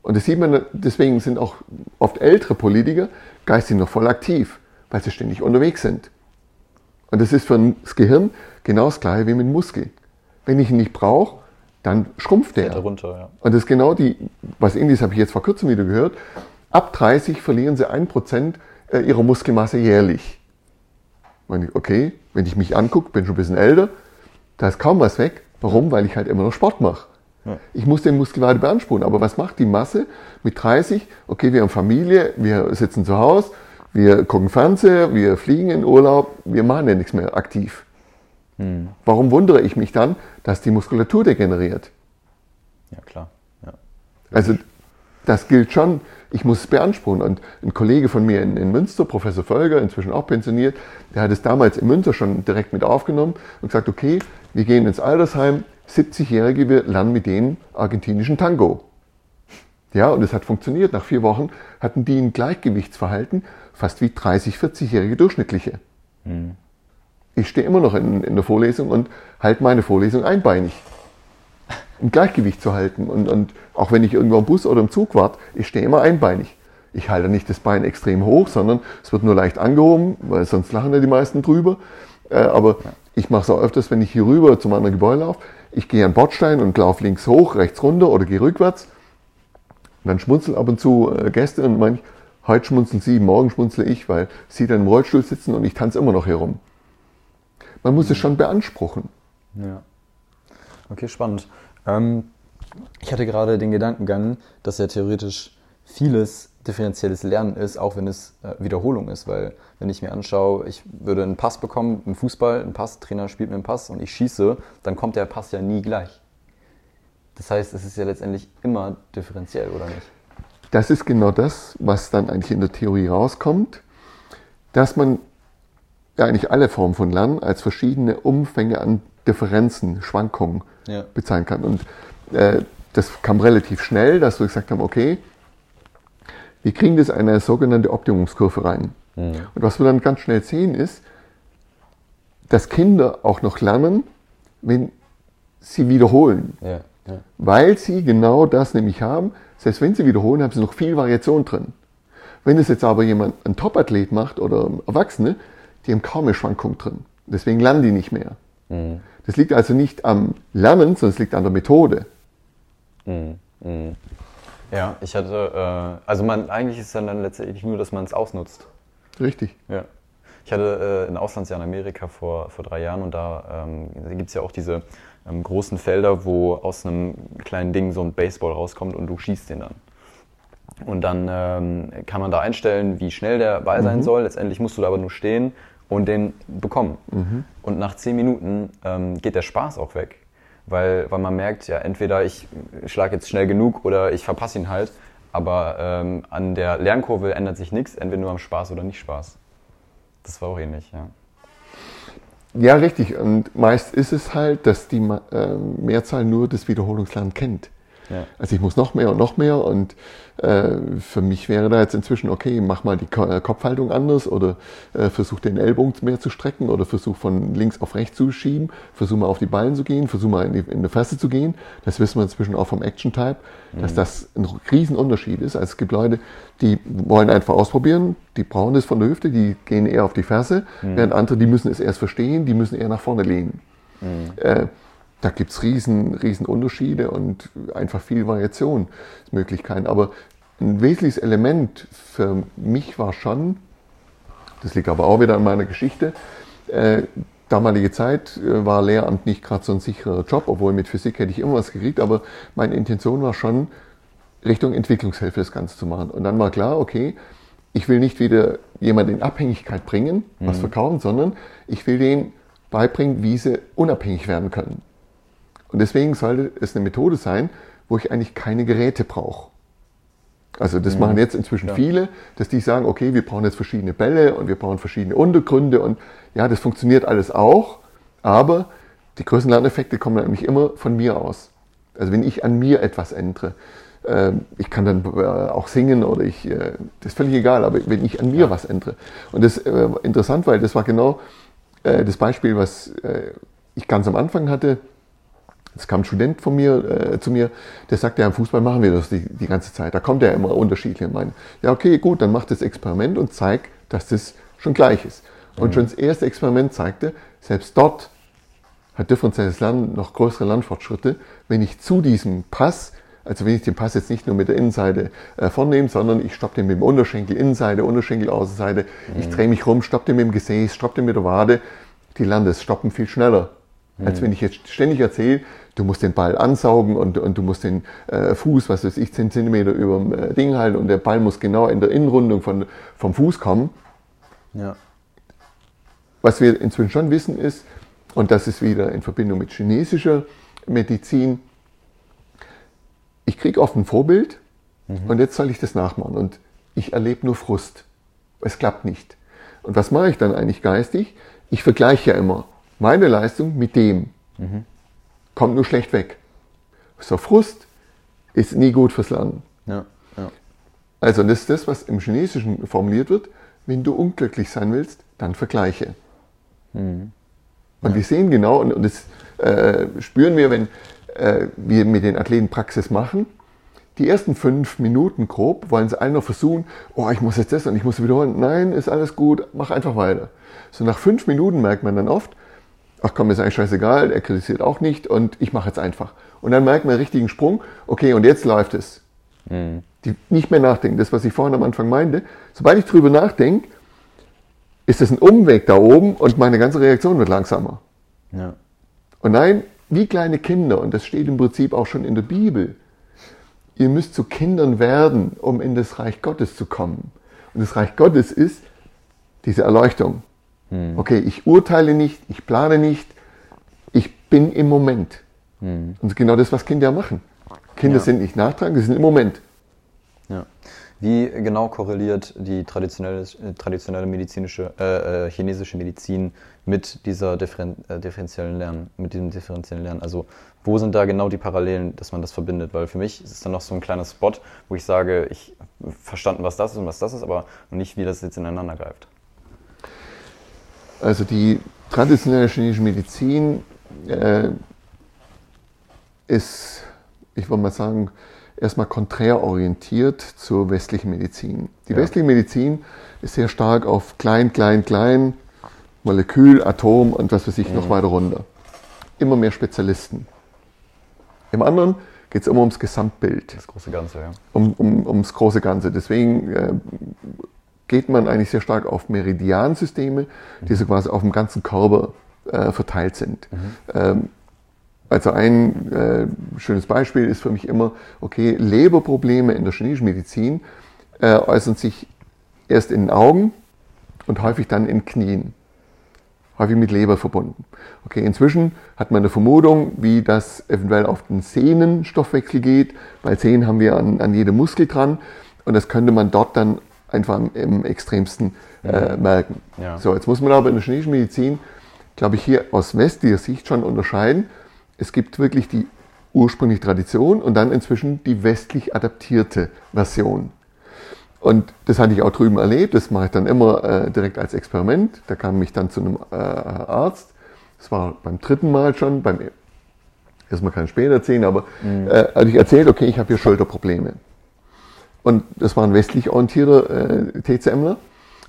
Und das sieht man, deswegen sind auch oft ältere Politiker geistig noch voll aktiv, weil sie ständig unterwegs sind. Und das ist für das Gehirn genau das gleiche wie mit dem Muskel. Wenn ich ihn nicht brauche, dann schrumpft er. Runter, ja. Und das ist genau die, was Indies habe ich jetzt vor kurzem wieder gehört, ab 30 verlieren sie ein Prozent äh, ihrer Muskelmasse jährlich. Okay, wenn ich mich angucke, bin schon ein bisschen älter, da ist kaum was weg. Warum? Weil ich halt immer noch Sport mache. Ja. Ich muss den Muskel weiter beanspruchen. Aber was macht die Masse mit 30? Okay, wir haben Familie, wir sitzen zu Hause, wir gucken Fernseher, wir fliegen in Urlaub, wir machen ja nichts mehr aktiv. Hm. Warum wundere ich mich dann, dass die Muskulatur degeneriert? Ja, klar. Ja. Also das gilt schon, ich muss es beanspruchen. Und ein Kollege von mir in, in, Münster, Professor Völger, inzwischen auch pensioniert, der hat es damals in Münster schon direkt mit aufgenommen und gesagt, okay, wir gehen ins Altersheim, 70-Jährige, wir lernen mit denen argentinischen Tango. Ja, und es hat funktioniert. Nach vier Wochen hatten die ein Gleichgewichtsverhalten, fast wie 30, 40-jährige Durchschnittliche. Mhm. Ich stehe immer noch in, in der Vorlesung und halte meine Vorlesung einbeinig ein Gleichgewicht zu halten. Und, und auch wenn ich irgendwo im Bus oder im Zug warte, ich stehe immer einbeinig. Ich halte nicht das Bein extrem hoch, sondern es wird nur leicht angehoben, weil sonst lachen ja die meisten drüber. Äh, aber ich mache es auch öfters, wenn ich hier rüber zum anderen Gebäude laufe. Ich gehe an Bordstein und laufe links hoch, rechts runter oder gehe rückwärts. Und dann schmunzeln ab und zu äh, Gäste und manch, heute schmunzeln sie, morgen schmunzle ich, weil sie dann im Rollstuhl sitzen und ich tanze immer noch herum. Man muss mhm. es schon beanspruchen. Ja. Okay, spannend. Ähm, ich hatte gerade den Gedankengang, dass ja theoretisch vieles differenzielles Lernen ist, auch wenn es äh, Wiederholung ist, weil wenn ich mir anschaue, ich würde einen Pass bekommen im Fußball, ein Passtrainer spielt mir einen Pass und ich schieße, dann kommt der Pass ja nie gleich. Das heißt, es ist ja letztendlich immer differenziell, oder nicht? Das ist genau das, was dann eigentlich in der Theorie rauskommt, dass man eigentlich alle Formen von Lernen als verschiedene Umfänge an Differenzen, Schwankungen ja. bezahlen kann. Und äh, das kam relativ schnell, dass wir gesagt haben, okay, wir kriegen das eine sogenannte Optimumskurve rein. Mhm. Und was wir dann ganz schnell sehen ist, dass Kinder auch noch lernen, wenn sie wiederholen. Ja, ja. Weil sie genau das nämlich haben. Selbst wenn sie wiederholen, haben sie noch viel Variation drin. Wenn es jetzt aber jemand, ein Topathlet macht oder Erwachsene, die haben kaum eine Schwankung drin. Deswegen lernen die nicht mehr. Mhm. Das liegt also nicht am Lernen, sondern es liegt an der Methode. Mhm. Mhm. Ja, ich hatte, äh, also man, eigentlich ist es dann, dann letztendlich nur, dass man es ausnutzt. Richtig. Ja. Ich hatte äh, ein Auslandsjahr in Amerika vor, vor drei Jahren und da ähm, gibt es ja auch diese ähm, großen Felder, wo aus einem kleinen Ding so ein Baseball rauskommt und du schießt den dann. Und dann ähm, kann man da einstellen, wie schnell der Ball mhm. sein soll. Letztendlich musst du da aber nur stehen und den bekommen. Mhm. Und nach zehn Minuten ähm, geht der Spaß auch weg. weil, weil man merkt, ja, entweder ich schlage jetzt schnell genug oder ich verpasse ihn halt, aber ähm, an der Lernkurve ändert sich nichts, entweder nur am Spaß oder nicht Spaß. Das war auch ähnlich, ja. Ja, richtig. Und meist ist es halt, dass die äh, Mehrzahl nur das Wiederholungslernen kennt. Ja. Also ich muss noch mehr und noch mehr und äh, für mich wäre da jetzt inzwischen, okay, mach mal die äh, Kopfhaltung anders oder äh, versuch den Ellbogen mehr zu strecken oder versuch von links auf rechts zu schieben, versuch mal auf die Ballen zu gehen, versuch mal in die, in die Fresse zu gehen. Das wissen wir inzwischen auch vom Action-Type, mhm. dass das ein Riesenunterschied ist. Also es gibt Leute, die wollen einfach ausprobieren, die brauchen das von der Hüfte, die gehen eher auf die Fresse, mhm. während andere, die müssen es erst verstehen, die müssen eher nach vorne lehnen. Mhm. Äh, da gibt es riesen, riesen Unterschiede und einfach viel Variationsmöglichkeiten. Aber ein wesentliches Element für mich war schon, das liegt aber auch wieder an meiner Geschichte, äh, damalige Zeit äh, war Lehramt nicht gerade so ein sicherer Job, obwohl mit Physik hätte ich immer was gekriegt, aber meine Intention war schon, Richtung Entwicklungshilfe das Ganze zu machen. Und dann war klar, okay, ich will nicht wieder jemanden in Abhängigkeit bringen, was mhm. verkaufen, sondern ich will denen beibringen, wie sie unabhängig werden können. Und deswegen sollte es eine Methode sein, wo ich eigentlich keine Geräte brauche. Also das mhm. machen jetzt inzwischen ja. viele, dass die sagen, okay, wir brauchen jetzt verschiedene Bälle und wir brauchen verschiedene Untergründe und ja, das funktioniert alles auch, aber die größten Lerneffekte kommen nämlich immer von mir aus. Also wenn ich an mir etwas ändere, äh, ich kann dann äh, auch singen oder ich, äh, das ist völlig egal, aber wenn ich an mir ja. was ändere. Und das äh, interessant, weil das war genau äh, das Beispiel, was ich ganz am Anfang hatte, es kam ein Student von mir äh, zu mir, der sagte, ja, im Fußball machen wir das die, die ganze Zeit. Da kommt er immer unterschiedlich und meint, ja, okay, gut, dann mach das Experiment und zeig, dass das schon gleich ist. Und mhm. schon das erste Experiment zeigte, selbst dort hat differenzielles Lernen noch größere Lernfortschritte, wenn ich zu diesem Pass, also wenn ich den Pass jetzt nicht nur mit der Innenseite äh, vornehme, sondern ich stoppe den mit dem Unterschenkel Innenseite, Unterschenkel Außenseite, mhm. ich drehe mich rum, stoppe den mit dem Gesäß, stoppe den mit der Wade, die lernen das Stoppen viel schneller. Mhm. Als wenn ich jetzt ständig erzähle, du musst den Ball ansaugen und, und du musst den äh, Fuß, was weiß ich, 10 cm über dem äh, Ding halten und der Ball muss genau in der Innenrundung von, vom Fuß kommen. Ja. Was wir inzwischen schon wissen ist, und das ist wieder in Verbindung mit chinesischer Medizin, ich kriege oft ein Vorbild mhm. und jetzt soll ich das nachmachen und ich erlebe nur Frust. Es klappt nicht. Und was mache ich dann eigentlich geistig? Ich vergleiche ja immer meine Leistung mit dem. Mhm kommt nur schlecht weg. So Frust ist nie gut fürs Lernen. Ja, ja. Also das ist das, was im Chinesischen formuliert wird. Wenn du unglücklich sein willst, dann vergleiche. Mhm. Und ja. wir sehen genau, und, und das äh, spüren wir, wenn äh, wir mit den Athleten Praxis machen, die ersten fünf Minuten grob wollen sie alle noch versuchen, oh, ich muss jetzt das und ich muss wiederholen. Nein, ist alles gut, mach einfach weiter. So nach fünf Minuten merkt man dann oft, ach komm, ist eigentlich scheißegal, er kritisiert auch nicht und ich mache jetzt einfach. Und dann merkt man einen richtigen Sprung, okay, und jetzt läuft es. Mhm. Die nicht mehr nachdenken, das, was ich vorhin am Anfang meinte. Sobald ich drüber nachdenke, ist das ein Umweg da oben und meine ganze Reaktion wird langsamer. Ja. Und nein, wie kleine Kinder, und das steht im Prinzip auch schon in der Bibel, ihr müsst zu Kindern werden, um in das Reich Gottes zu kommen. Und das Reich Gottes ist diese Erleuchtung. Hm. Okay, ich urteile nicht, ich plane nicht, ich bin im Moment. Hm. Und genau das, was Kinder machen. Kinder ja. sind nicht nachtragend, sie sind im Moment. Ja. Wie genau korreliert die traditionelle, äh, traditionelle medizinische, äh, äh, chinesische Medizin mit dieser differen, äh, differenziellen Lernen, mit diesem differenziellen Lernen? Also wo sind da genau die Parallelen, dass man das verbindet? Weil für mich ist es dann noch so ein kleiner Spot, wo ich sage, ich verstanden, was das ist und was das ist, aber nicht, wie das jetzt ineinander greift. Also die traditionelle chinesische Medizin äh, ist, ich würde mal sagen, erstmal konträr orientiert zur westlichen Medizin. Die ja. westliche Medizin ist sehr stark auf klein, klein, klein, Molekül, Atom und was weiß ich mhm. noch weiter runter. Immer mehr Spezialisten. Im anderen geht es immer ums Gesamtbild. Das große Ganze, ja. Um, um, ums große Ganze. Deswegen äh, geht man eigentlich sehr stark auf Meridiansysteme, die so quasi auf dem ganzen Körper äh, verteilt sind. Mhm. Ähm, also ein äh, schönes Beispiel ist für mich immer, okay, Leberprobleme in der chinesischen Medizin äh, äußern sich erst in den Augen und häufig dann in Knien. häufig mit Leber verbunden. Okay, inzwischen hat man eine Vermutung, wie das eventuell auf den Sehnenstoffwechsel geht, weil Sehnen haben wir an, an jedem Muskel dran und das könnte man dort dann einfach im, extremsten äh, merken. Ja. So, jetzt muss man aber in der chinesischen Medizin, glaube ich, hier aus westlicher Sicht schon unterscheiden. Es gibt wirklich die ursprüngliche Tradition und dann inzwischen die westlich adaptierte Version. Und das hatte ich auch drüben erlebt, das mache ich dann immer äh, direkt als Experiment. Da kam ich dann zu einem äh, Arzt, das war beim dritten Mal schon, beim erstmal kann ich später erzählen, aber mhm. äh, hatte ich erzählt, okay, ich habe hier Schulterprobleme. Und das war ein westlich orientierter äh, TCMler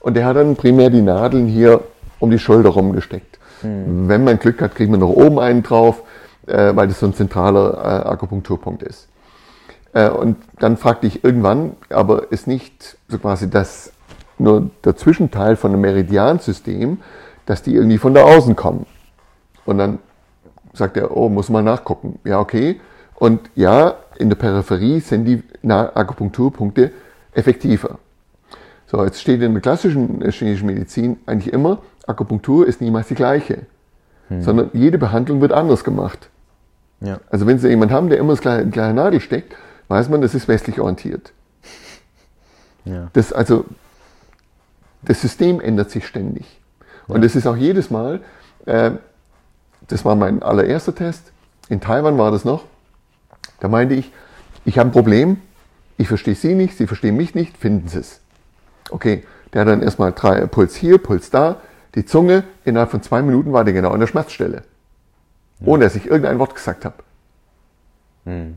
und der hat dann primär die Nadeln hier um die Schulter rumgesteckt. Mhm. Wenn man Glück hat, kriegt man noch oben einen drauf, äh, weil das so ein zentraler äh, Akupunkturpunkt ist. Äh, und dann fragte ich irgendwann, aber ist nicht so quasi das nur der Zwischenteil von einem Meridiansystem, dass die irgendwie von da außen kommen. Und dann sagt er, oh, muss mal nachgucken. Ja, okay. Und ja, in der Peripherie sind die Akupunkturpunkte effektiver. So, jetzt steht in der klassischen chinesischen Medizin eigentlich immer, Akupunktur ist niemals die gleiche, hm. sondern jede Behandlung wird anders gemacht. Ja. Also wenn Sie jemanden haben, der immer das gleiche, gleiche Nadel steckt, weiß man, das ist westlich orientiert. Ja. Das, also, das System ändert sich ständig. Und das ist auch jedes Mal, äh, das war mein allererster Test, in Taiwan war das noch, da meinte ich, ich habe ein Problem, ich verstehe Sie nicht, Sie verstehen mich nicht, finden Sie es. Okay, der hat dann erstmal drei, Puls hier, Puls da, die Zunge, innerhalb von zwei Minuten war der genau an der Schmerzstelle. Ja. Ohne dass ich irgendein Wort gesagt habe. Hm.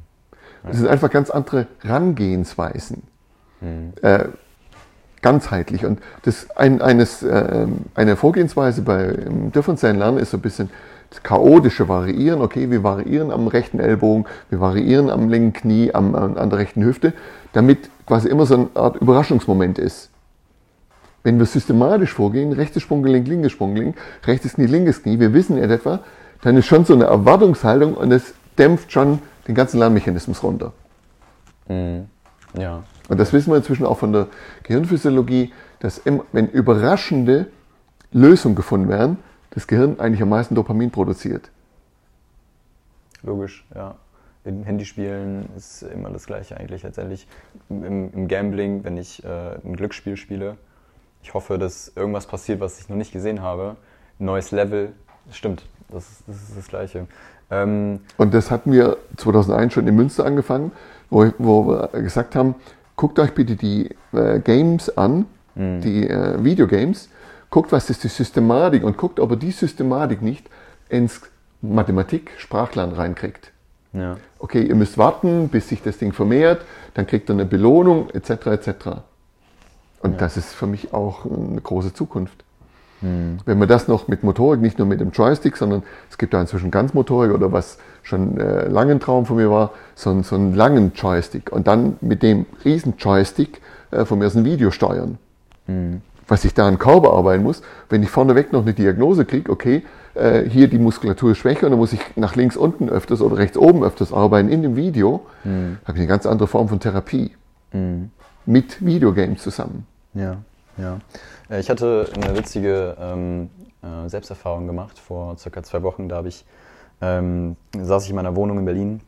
Das sind einfach ganz andere Rangehensweisen. Mhm. Äh, ganzheitlich. Und das ein, eines, äh, eine Vorgehensweise beim differenziellen Lernen ist so ein bisschen das chaotische Variieren. Okay, wir variieren am rechten Ellbogen, wir variieren am linken Knie, am, an der rechten Hüfte, damit quasi immer so eine Art Überraschungsmoment ist. Wenn wir systematisch vorgehen, rechtes Sprunggelenk, linkes Sprunggelenk, rechtes Knie, linkes Knie, wir wissen etwa, dann ist schon so eine Erwartungshaltung und es dämpft schon den ganzen Lernmechanismus runter. Mhm. Ja. Und das wissen wir inzwischen auch von der Gehirnphysiologie, dass wenn überraschende Lösungen gefunden werden, das Gehirn eigentlich am meisten Dopamin produziert. Logisch, ja. In Handyspielen ist immer das Gleiche eigentlich letztendlich. Im, im Gambling, wenn ich äh, ein Glücksspiel spiele, ich hoffe, dass irgendwas passiert, was ich noch nicht gesehen habe. Neues Level, stimmt, das ist das, ist das Gleiche. Ähm und das hatten wir 2001 schon in Münster angefangen, wo, wo wir gesagt haben, guckt euch bitte die äh, Games an, mhm. die äh, Videogames, guckt, was ist die Systematik und guckt, ob ihr die Systematik nicht ins Mathematik, Sprachlernen reinkriegt. Ja. Okay, ihr müsst warten, bis sich das Ding vermehrt, dann kriegt ihr eine Belohnung, etc. etc. Und ja. das ist für mich auch eine große Zukunft. Mhm. Wenn man das noch mit Motorik, nicht nur mit dem Joystick, sondern es gibt da inzwischen Ganzmotorik oder was schon äh, lange ein Traum von mir war, so, so einen langen Joystick und dann mit dem riesen Joystick äh, von mir aus ein Video steuern. Mhm. Was ich da an Körper arbeiten muss, wenn ich vorneweg noch eine Diagnose kriege, okay, äh, hier die Muskulatur ist schwächer und dann muss ich nach links unten öfters oder rechts oben öfters arbeiten in dem Video, mhm. habe ich eine ganz andere Form von Therapie. Mhm. Mit Videogames zusammen. Ja, ja. Äh, ich hatte eine witzige ähm, äh, Selbsterfahrung gemacht vor circa zwei Wochen. Da ich, ähm, saß ich in meiner Wohnung in Berlin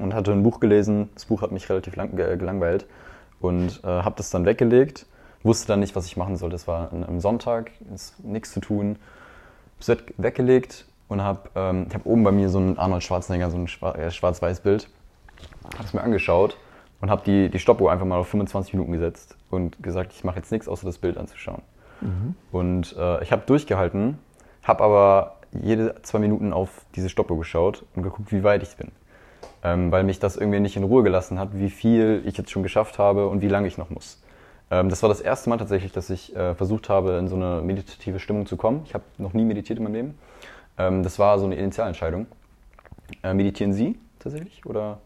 und hatte ein Buch gelesen. Das Buch hat mich relativ lang, gelangweilt und äh, habe das dann weggelegt. Wusste dann nicht, was ich machen soll. Das war am Sonntag, ist nichts zu tun. Hab's weggelegt und habe ähm, hab oben bei mir so ein Arnold Schwarzenegger, so ein äh, schwarz-weiß Bild. Habe es mir angeschaut und habe die, die Stoppuhr einfach mal auf 25 Minuten gesetzt und gesagt, ich mache jetzt nichts, außer das Bild anzuschauen. Mhm. Und äh, ich habe durchgehalten, habe aber jede zwei Minuten auf diese Stoppuhr geschaut und geguckt, wie weit ich bin. Ähm, weil mich das irgendwie nicht in Ruhe gelassen hat, wie viel ich jetzt schon geschafft habe und wie lange ich noch muss. Ähm, das war das erste Mal tatsächlich, dass ich äh, versucht habe, in so eine meditative Stimmung zu kommen. Ich habe noch nie meditiert in meinem Leben. Ähm, das war so eine Initialentscheidung. Äh, meditieren Sie tatsächlich oder?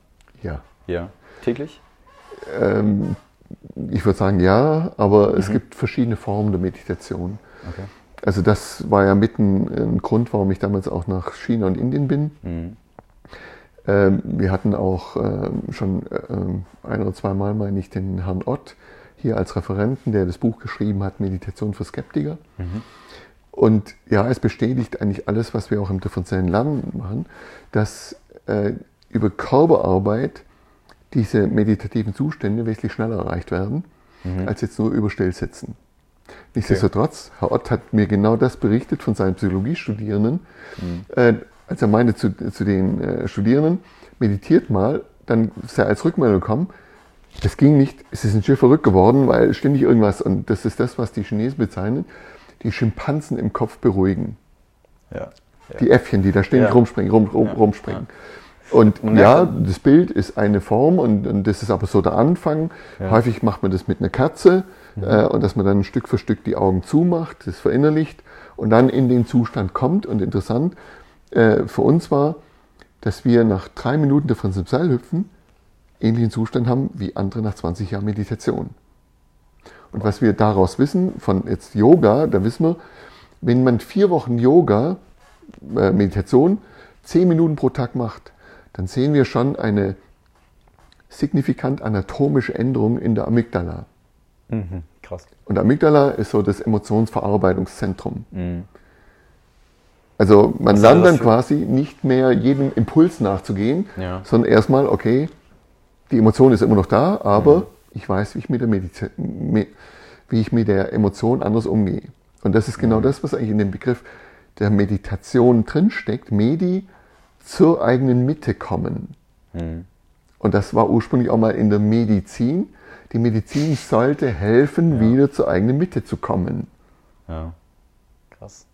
Ja. Ja. Täglich? Ähm, ich würde sagen ja, aber mhm. es gibt verschiedene Formen der Meditation. Okay. Also das war ja mitten ein Grund, warum ich damals auch nach China und Indien bin. Mhm. Ähm, wir hatten auch ähm, schon ähm, ein oder zwei Mal, meine ich, den Herrn Ott hier als Referenten, der das Buch geschrieben hat, Meditation für Skeptiker. Mhm. Und ja, es bestätigt eigentlich alles, was wir auch im differenziellen Lernen machen, dass äh, über Körperarbeit diese meditativen Zustände wesentlich schneller erreicht werden, mhm. als jetzt nur über Stillsitzen. Nichtsdestotrotz, Herr Ott hat mir genau das berichtet von seinen Psychologiestudierenden, mhm. äh, als er meinte zu, zu den äh, Studierenden, meditiert mal, dann ist er als Rückmeldung gekommen, es ging nicht, es ist ein Schiff verrückt geworden, weil ständig irgendwas, und das ist das, was die Chinesen bezeichnen, die Schimpansen im Kopf beruhigen. Ja, ja. Die Äffchen, die da ständig ja. rumspringen, rum, rum, rumspringen. Und ja, das Bild ist eine Form und, und, das ist aber so der Anfang. Häufig macht man das mit einer Kerze mhm. äh, und dass man dann Stück für Stück die Augen zumacht, das verinnerlicht und dann in den Zustand kommt. Und interessant äh, für uns war, dass wir nach drei Minuten davon zum Seil hüpfen, ähnlichen Zustand haben wie andere nach 20 Jahren Meditation. Und was wir daraus wissen, von jetzt Yoga, da wissen wir, wenn man vier Wochen Yoga, äh, Meditation, zehn Minuten pro Tag macht, dann sehen wir schon eine signifikant anatomische Änderung in der Amygdala. Mhm, krass. Und Amygdala ist so das Emotionsverarbeitungszentrum. Mhm. Also man Was lernt dann quasi nicht mehr jedem Impuls nachzugehen, ja. sondern erstmal, okay, die Emotion ist immer noch da, aber mhm. ich weiß, wie ich, mit der wie ich mit der Emotion anders umgehe. Und das ist genau mhm. das, was eigentlich in dem Begriff der Meditation drinsteckt. Medi, zur eigenen Mitte kommen. Mhm. Und das war ursprünglich auch mal in der Medizin. Die Medizin sollte helfen, ja. wieder zur eigenen Mitte zu kommen. Ja, krass.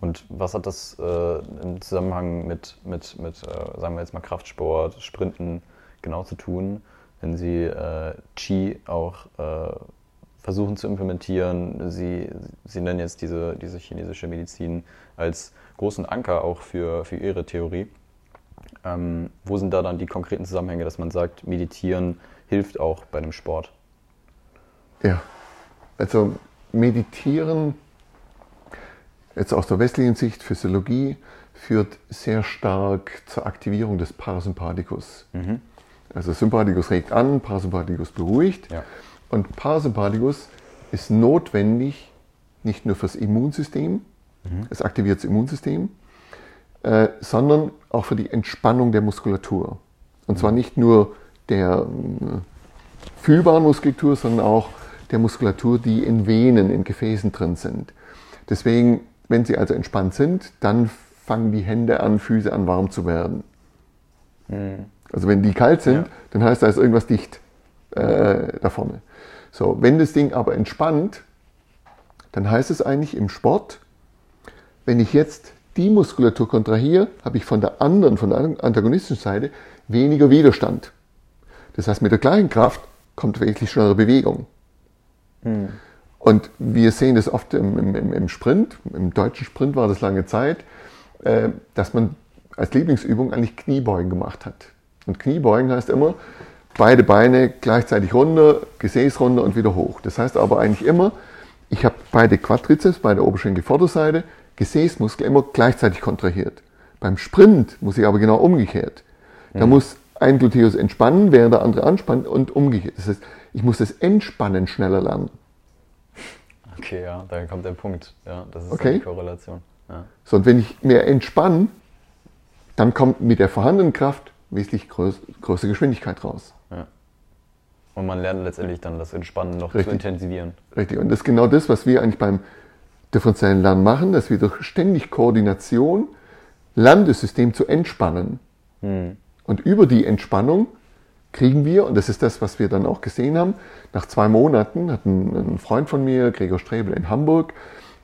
Und was hat das äh, im Zusammenhang mit, mit, mit äh, sagen wir jetzt mal, Kraftsport, Sprinten genau zu tun, wenn Sie äh, Qi auch äh, versuchen zu implementieren? Sie, Sie nennen jetzt diese, diese chinesische Medizin als großen Anker auch für, für Ihre Theorie. Ähm, wo sind da dann die konkreten Zusammenhänge, dass man sagt, meditieren hilft auch bei dem Sport? Ja, also meditieren jetzt aus der westlichen Sicht, Physiologie, führt sehr stark zur Aktivierung des Parasympathikus. Mhm. Also Sympathikus regt an, Parasympathikus beruhigt. Ja. Und Parasympathikus ist notwendig nicht nur fürs Immunsystem, mhm. es aktiviert das Immunsystem, äh, sondern auch für die Entspannung der Muskulatur. Und zwar mhm. nicht nur der äh, fühlbaren Muskulatur, sondern auch der Muskulatur, die in Venen, in Gefäßen drin sind. Deswegen wenn sie also entspannt sind, dann fangen die Hände an, Füße an warm zu werden. Mhm. Also wenn die kalt sind, ja. dann heißt da ist irgendwas dicht äh, da vorne. So, wenn das Ding aber entspannt, dann heißt es eigentlich im Sport, wenn ich jetzt die Muskulatur kontrahiere, habe ich von der anderen, von der antagonistischen Seite weniger Widerstand. Das heißt, mit der gleichen Kraft kommt wirklich schnellere Bewegung. Mhm. Und wir sehen das oft im, im, im, Sprint, im deutschen Sprint war das lange Zeit, äh, dass man als Lieblingsübung eigentlich Kniebeugen gemacht hat. Und Kniebeugen heißt immer, beide Beine gleichzeitig runter, Gesäß runter und wieder hoch. Das heißt aber eigentlich immer, ich habe beide Quadrizeps, beide Oberschenkel, Vorderseite, Gesäßmuskel immer gleichzeitig kontrahiert. Beim Sprint muss ich aber genau umgekehrt. Da mhm. muss ein Gluteus entspannen, während der andere anspannt und umgekehrt. Das heißt, ich muss das Entspannen schneller lernen. Okay, ja, da kommt der Punkt. Ja, das ist okay. die Korrelation. Ja. So, und wenn ich mehr entspanne, dann kommt mit der vorhandenen Kraft wesentlich größ größere Geschwindigkeit raus. Ja. Und man lernt letztendlich dann das Entspannen noch Richtig. zu intensivieren. Richtig, und das ist genau das, was wir eigentlich beim differenziellen Lernen machen, dass wir durch ständig Koordination lernen, das System zu entspannen. Hm. Und über die Entspannung kriegen wir, und das ist das, was wir dann auch gesehen haben, nach zwei Monaten hat ein, ein Freund von mir, Gregor Strebel in Hamburg,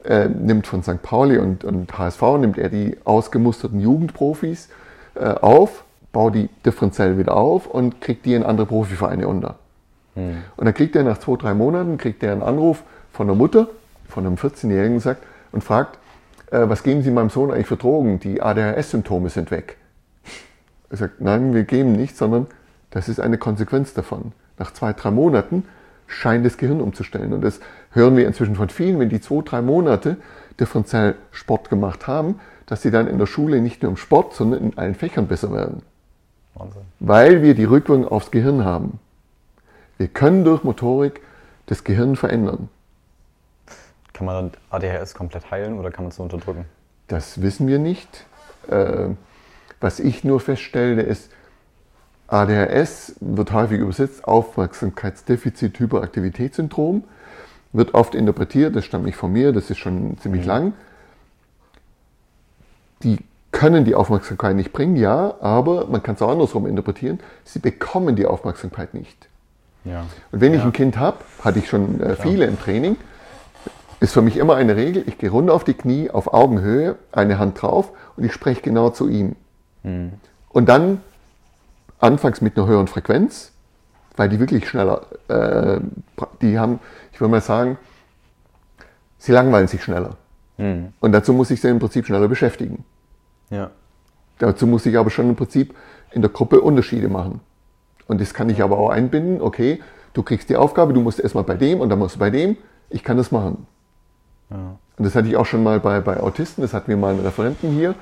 äh, nimmt von St. Pauli und, und, HSV, nimmt er die ausgemusterten Jugendprofis äh, auf, baut die differenziell wieder auf und kriegt die in andere Profivereine unter. Hm. Und dann kriegt er nach zwei, drei Monaten, kriegt er einen Anruf von der Mutter, von einem 14-Jährigen sagt, und fragt, äh, was geben Sie meinem Sohn eigentlich für Drogen? Die ADHS-Symptome sind weg. Er sagt, nein, wir geben nichts, sondern das ist eine Konsequenz davon. Nach zwei, drei Monaten scheint das Gehirn umzustellen. Und das hören wir inzwischen von vielen, wenn die zwei, drei Monate differenziell Sport gemacht haben, dass sie dann in der Schule nicht nur im Sport, sondern in allen Fächern besser werden. Wahnsinn. Weil wir die Rückwirkung aufs Gehirn haben. Wir können durch Motorik das Gehirn verändern. Kann man ADHS komplett heilen oder kann man es unterdrücken? Das wissen wir nicht. Äh, was ich nur feststelle, ist, ADHS wird häufig übersetzt Aufmerksamkeitsdefizit-Hyperaktivitätssyndrom, wird oft interpretiert, das stammt nicht von mir, das ist schon ziemlich mhm. lang. Die können die Aufmerksamkeit nicht bringen, ja, aber man kann es auch andersrum interpretieren, sie bekommen die Aufmerksamkeit nicht. Ja. Und wenn ja. ich ein Kind habe, hatte ich schon äh, viele im Training, ist für mich immer eine Regel, ich gehe runter auf die Knie, auf Augenhöhe, eine Hand drauf und ich spreche genau zu ihm. Mhm. Und dann anfangs mit einer höheren Frequenz, weil die wirklich schneller, äh, die haben, ich würde mal sagen, sie langweilen sich schneller. Mhm. Und dazu muss ich sie im Prinzip schneller beschäftigen. Ja. Dazu muss ich aber schon im Prinzip in der Gruppe Unterschiede machen. Und das kann ich aber auch einbinden, okay, du kriegst die Aufgabe, du musst erstmal bei dem und dann musst du bei dem, ich kann das machen. Ja. Und das hatte ich auch schon mal bei, bei Autisten, das hatten wir mal einen Referenten hier,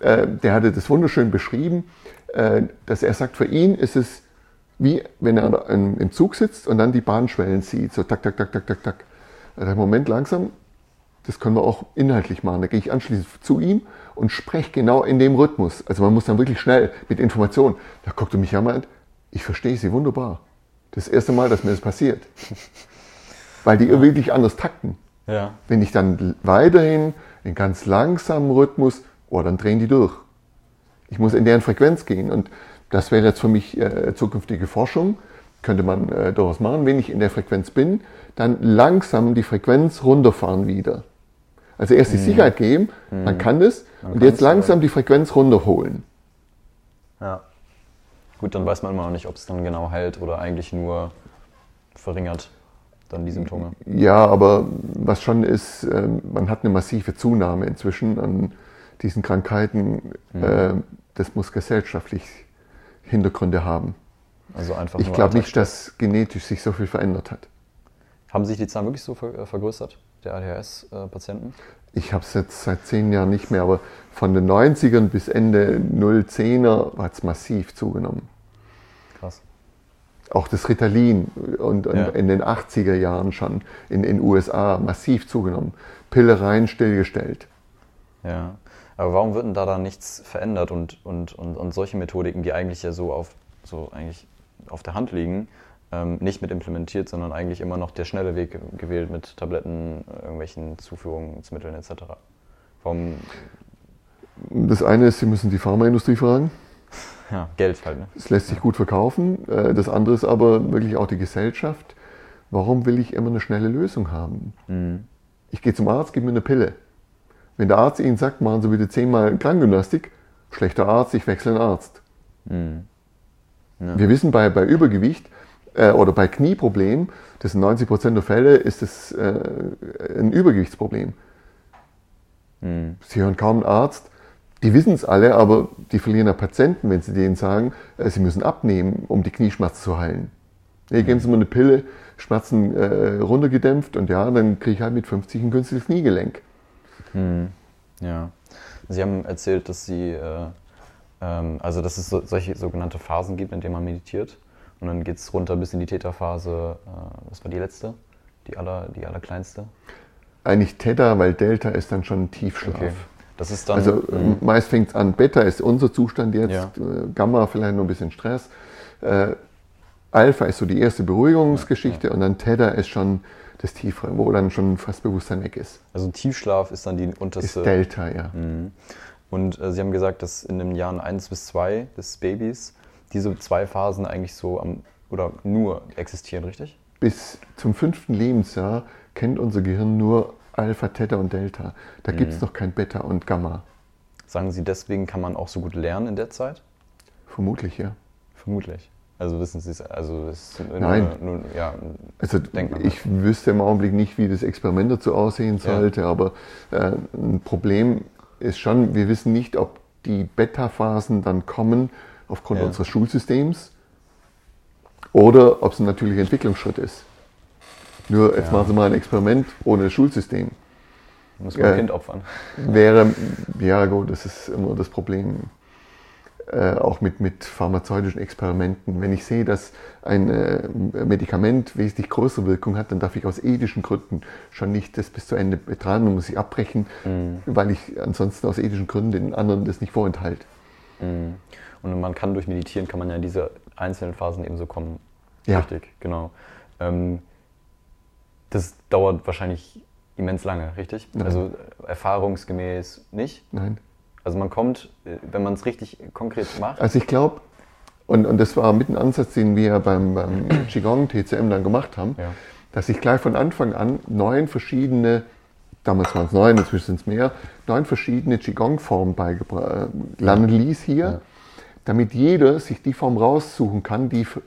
äh, der hatte das wunderschön beschrieben, äh, dass er sagt, für ihn ist es wie wenn er im Zug sitzt und dann die Bahnschwellen sieht, so tak, tak, tak, tak, tak, tak. Der Moment langsam, das können wir auch inhaltlich machen. Da gehe ich anschließend zu ihm und spreche genau in dem Rhythmus. Also man muss dann wirklich schnell mit Informationen. Da guckt er mich an und meint, ich verstehe sie wunderbar. Das erste Mal, dass mir das passiert. [laughs] Weil die ja. wirklich anders takten. Ja. Wenn ich dann weiterhin in ganz langsamen Rhythmus, oh, dann drehen die durch. Ich muss in deren Frequenz gehen. Und das wäre jetzt für mich äh, zukünftige Forschung. Könnte man äh, durchaus machen. Wenn ich in der Frequenz bin, dann langsam die Frequenz runterfahren wieder. Also erst die mhm. Sicherheit geben, mhm. man kann das, man und jetzt langsam die Frequenz runterholen. Ja. Gut, dann weiß man immer noch nicht, ob es dann genau heilt oder eigentlich nur verringert dann die Symptome. Ja, aber was schon ist, ähm, man hat eine massive Zunahme inzwischen an diesen Krankheiten. Mhm. Ähm, das muss gesellschaftlich Hintergründe haben. Also einfach ich glaube nicht, dass genetisch sich so viel verändert hat. Haben sich die Zahlen wirklich so äh, vergrößert, der ADHS-Patienten? Ich habe es jetzt seit zehn Jahren nicht mehr, aber von den 90ern bis Ende 010er hat es massiv zugenommen. Krass. Auch das Ritalin und, und ja. in den 80er Jahren schon in den USA massiv zugenommen. Pillereien stillgestellt. Ja. Aber warum wird denn da dann nichts verändert und, und, und, und solche Methodiken, die eigentlich ja so auf, so eigentlich auf der Hand liegen, ähm, nicht mit implementiert, sondern eigentlich immer noch der schnelle Weg gewählt mit Tabletten, irgendwelchen Zuführungsmitteln etc. Warum? Das eine ist, Sie müssen die Pharmaindustrie fragen. Ja, Geld halt. Ne? Es lässt sich gut verkaufen. Äh, das andere ist aber wirklich auch die Gesellschaft. Warum will ich immer eine schnelle Lösung haben? Mhm. Ich gehe zum Arzt, gib mir eine Pille. Wenn der Arzt Ihnen sagt, machen Sie bitte zehnmal Krankengymnastik, schlechter Arzt, ich wechsle einen Arzt. Mhm. Ja. Wir wissen bei, bei Übergewicht äh, oder bei Knieproblemen, das sind 90 Prozent der Fälle, ist es äh, ein Übergewichtsproblem. Mhm. Sie hören kaum einen Arzt, die wissen es alle, aber die verlieren ja Patienten, wenn sie denen sagen, äh, sie müssen abnehmen, um die Knieschmerzen zu heilen. Nee, geben Sie mir eine Pille, Schmerzen äh, runtergedämpft und ja, dann kriege ich halt mit 50 ein günstiges Kniegelenk. Hm. Ja. Sie haben erzählt, dass Sie, äh, ähm, also dass es so, solche sogenannte Phasen gibt, in denen man meditiert. Und dann geht es runter bis in die Theta-Phase. Äh, was war die letzte? Die, aller, die allerkleinste? Eigentlich Theta, weil Delta ist dann schon Tiefschlaf. Okay. Das ist dann, also mh. meist fängt es an, Beta ist unser Zustand jetzt, ja. Äh, Gamma vielleicht nur ein bisschen Stress. Äh, Alpha ist so die erste Beruhigungsgeschichte ja, ja. und dann Theta ist schon das Tiefere, wo dann schon fast Bewusstsein weg ist. Also Tiefschlaf ist dann die unterste. Ist Delta, ja. Mhm. Und äh, Sie haben gesagt, dass in den Jahren 1 bis 2 des Babys diese zwei Phasen eigentlich so am, oder nur existieren, richtig? Bis zum fünften Lebensjahr kennt unser Gehirn nur Alpha, Theta und Delta. Da mhm. gibt es noch kein Beta und Gamma. Sagen Sie, deswegen kann man auch so gut lernen in der Zeit? Vermutlich, ja. Vermutlich. Also wissen Sie es, also es Nein. Nur, nur, ja, also ich wüsste im Augenblick nicht, wie das Experiment dazu aussehen sollte, ja. aber äh, ein Problem ist schon, wir wissen nicht, ob die Beta-Phasen dann kommen aufgrund ja. unseres Schulsystems oder ob es ein natürlicher Entwicklungsschritt ist. Nur jetzt ja. machen Sie mal ein Experiment ohne Schulsystem. Muss man ein äh, Kind opfern. Wäre, ja gut, das ist immer das Problem äh, auch mit, mit pharmazeutischen Experimenten. Wenn ich sehe, dass ein äh, Medikament wesentlich größere Wirkung hat, dann darf ich aus ethischen Gründen schon nicht das bis zu Ende betreiben, dann muss ich abbrechen, mhm. weil ich ansonsten aus ethischen Gründen den anderen das nicht vorenthalte. Mhm. Und man kann durch Meditieren, kann man ja diese einzelnen Phasen eben so kommen. Ja. Richtig, genau. Ähm, das dauert wahrscheinlich immens lange, richtig? Nein. Also erfahrungsgemäß nicht? Nein. Also man kommt, äh, wenn man es richtig konkret macht. Also ich glaube, und, und das war mit ein Ansatz, den wir beim, beim [clears throat] Qigong TCM dann gemacht haben, ja. dass ich gleich von Anfang an neun verschiedene, damals waren es neun, inzwischen sind es mehr, neun verschiedene Qigong-Formen lernen ließ hier, ja. Damit jeder sich die Form raussuchen kann, die für,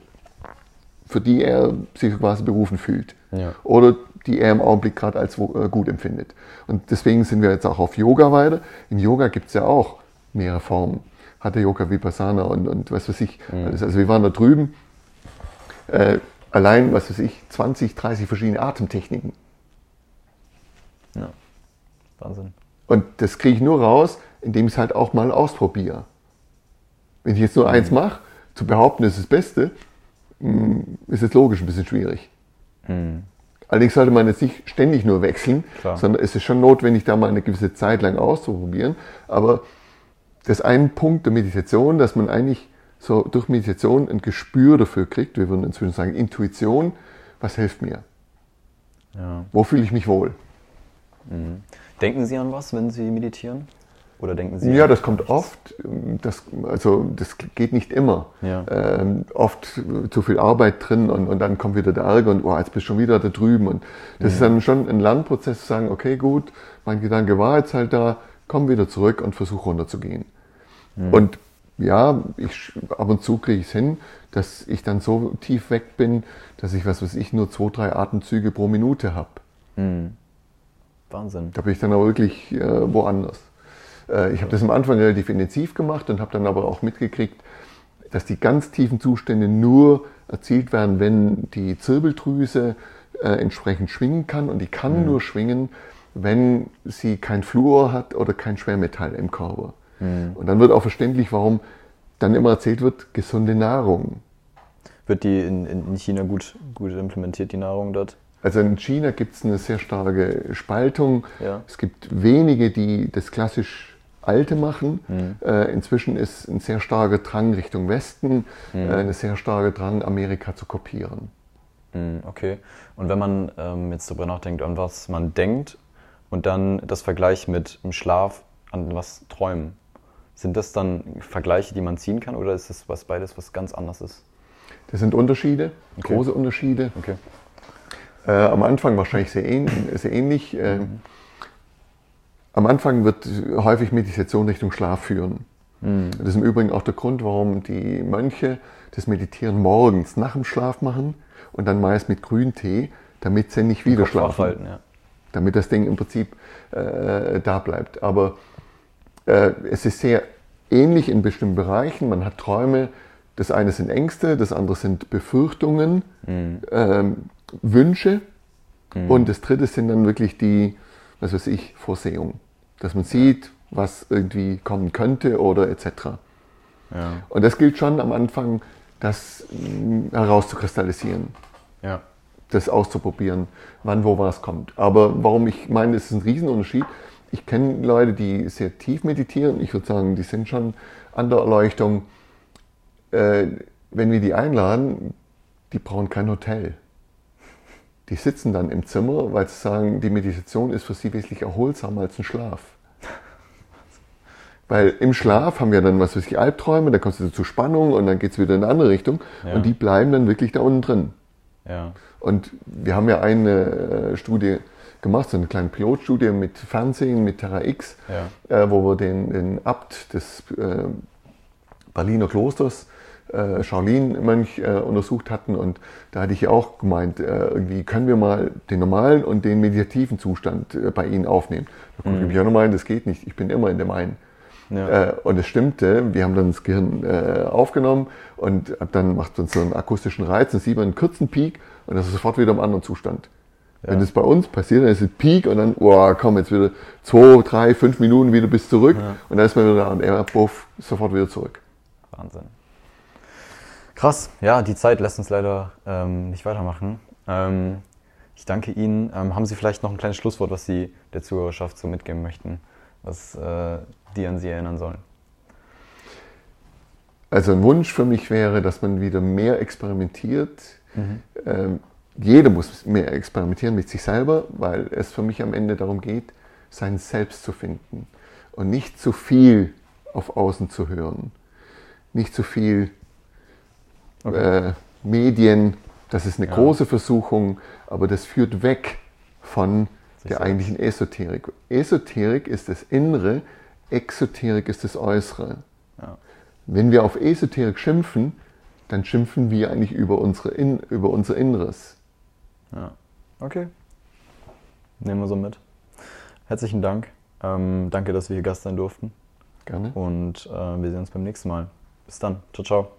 für die er sich quasi berufen fühlt. Ja. Oder die er im Augenblick gerade als äh, gut empfindet. Und deswegen sind wir jetzt auch auf Yoga weiter. Im Yoga gibt es ja auch mehrere Formen. Hatha Yoga, Vipassana und, und was weiß ich. Mhm. Also wir waren da drüben, äh, allein, was weiß ich, 20, 30 verschiedene Atemtechniken. Ja, Wahnsinn. Und das kriege ich nur raus, indem ich es halt auch mal ausprobiere. Wenn ich jetzt nur eins mache, zu behaupten, das ist das Beste, mh, ist es logisch ein bisschen schwierig. Mhm. Allerdings sollte man jetzt nicht ständig nur wechseln, Klar. sondern es ist schon notwendig, da mal eine gewisse Zeit lang auszuprobieren. Aber das ist ein Punkt der Meditation, dass man eigentlich so durch Meditation ein Gespür dafür kriegt. Wir würden inzwischen sagen Intuition. Was hilft mir? Ja. Wo fühle ich mich wohl? Mhm. Denken Sie an was, wenn Sie meditieren? Oder denken Sie? Ja, das kommt oft. Das, also das geht nicht immer. Ja. Ähm, oft zu viel Arbeit drin und, und dann kommt wieder der Ärger und oh, jetzt bist du schon wieder da drüben. Und das mhm. ist dann schon ein Lernprozess zu sagen, okay, gut, mein Gedanke war jetzt halt da, komm wieder zurück und versuch runterzugehen. Mhm. Und ja, ich, ab und zu kriege ich es hin, dass ich dann so tief weg bin, dass ich, was weiß ich, nur zwei, drei Atemzüge pro Minute habe. Mhm. Wahnsinn. Da bin ich dann aber wirklich äh, woanders. Äh, ich habe das am Anfang relativ intensiv gemacht und habe dann aber auch mitgekriegt, dass die ganz tiefen Zustände nur erzielt werden, wenn die Zirbeldrüse äh, entsprechend schwingen kann. Und die kann mhm. nur schwingen, wenn sie kein Fluor hat oder kein Schwermetall im Körper. Mhm. Und dann wird auch verständlich, warum dann immer erzählt wird, gesunde Nahrung. Wird die in, in China gut, gut implementiert, die Nahrung dort? Also in China gibt es eine sehr starke Spaltung. Ja. Es gibt wenige, die das klassisch Alte machen. Mhm. Äh, inzwischen ist ein sehr starker Drang Richtung Westen, Mhm. äh, eine sehr starke Drang, Amerika zu kopieren. Mhm, Okay. Und wenn man ähm, jetzt darüber nachdenkt, an was man denkt und dann das Vergleich mit im Schlaf an was träumen, sind das dann Vergleiche, die man ziehen kann oder ist das was beides was ganz anders ist? Das sind Unterschiede, Okay. große Unterschiede. Okay. Äh, am Anfang wahrscheinlich sehr, ähn sehr ähnlich. Äh, am Anfang wird häufig Meditation Richtung Schlaf führen. Mhm. Das ist im Übrigen auch der Grund, warum die Mönche das Meditieren morgens nach dem Schlaf machen und dann meist mit Grüntee, damit sie nicht wieder schlafen. ja. damit das Ding im Prinzip äh, da bleibt. Aber äh, es ist sehr ähnlich in bestimmten Bereichen. Man hat Träume, das eine sind Ängste, das andere sind Befürchtungen, Mhm. ähm, Wünsche und das dritte sind dann wirklich die, was weiß ich, Vorsehung. Dass man sieht, was irgendwie kommen könnte oder etc. Ja. Und das gilt schon am Anfang, das mh, herauszukristallisieren Ja. das auszuprobieren, wann wo was kommt. Aber warum ich meine, es ist ein Riesenunterschied. Ich kenne Leute, die sehr tief meditieren. Ich würde sagen, die sind schon an der Erleuchtung. Äh, wenn wir die einladen, die brauchen kein Hotel. Die sitzen dann im Zimmer, weil sie sagen, die Meditation ist für sie wesentlich erholsamer als ein Schlaf. Weil im Schlaf haben wir dann, was weiß ich, Albträume, da kommst du zu Spannung und dann geht es wieder in eine andere Richtung. Ja. Und die bleiben dann wirklich da unten drin. Ja. Und wir haben ja eine äh, Studie gemacht, so eine kleine Pilotstudie mit Fernsehen, mit Terra X, Ja. äh, wo wir den, den Abt des äh, Berliner Klosters, äh, Shaolin-Mönch, äh, untersucht hatten. Und da hatte ich ja auch gemeint, äh, irgendwie können wir mal den normalen und den meditativen Zustand äh, bei Ihnen aufnehmen. Da konnte ich mich auch noch meinen, das geht nicht, ich bin immer in dem einen. Ja. Äh, und es stimmte, wir haben dann das Gehirn äh, aufgenommen und ab dann macht uns so einen akustischen Reiz, dann sieht man einen kurzen Peak und das ist sofort wieder im anderen Zustand. Wenn das bei uns passiert, dann ist es Peak und dann, boah, komm, jetzt wieder zwei, drei, fünf Minuten wieder bis zurück Ja. und dann ist man wieder da und er, buff, sofort wieder zurück. Wahnsinn. Krass, ja, die Zeit lässt uns leider ähm, nicht weitermachen. Ähm, ich danke Ihnen. Ähm, haben Sie vielleicht noch ein kleines Schlusswort, was Sie der Zuhörerschaft so mitgeben möchten, was äh, die an Sie erinnern sollen? Also ein Wunsch für mich wäre, dass man wieder mehr experimentiert. Mhm. Ähm, jeder muss mehr experimentieren mit sich selber, weil es für mich am Ende darum geht, sein Selbst zu finden und nicht zu viel auf Außen zu hören, nicht zu viel okay. äh, Medien. Das ist eine ja. große Versuchung, aber das führt weg von der eigentlichen Esoterik. Esoterik ist das Innere, Exoterik ist das Äußere. Ja. Wenn wir auf Esoterik schimpfen, dann schimpfen wir eigentlich über, unsere In über unser Inneres. Ja, okay. Nehmen wir so mit. Herzlichen Dank. Ähm, danke, dass wir hier Gast sein durften. Gerne. Und äh, wir sehen uns beim nächsten Mal. Bis dann. Ciao, ciao.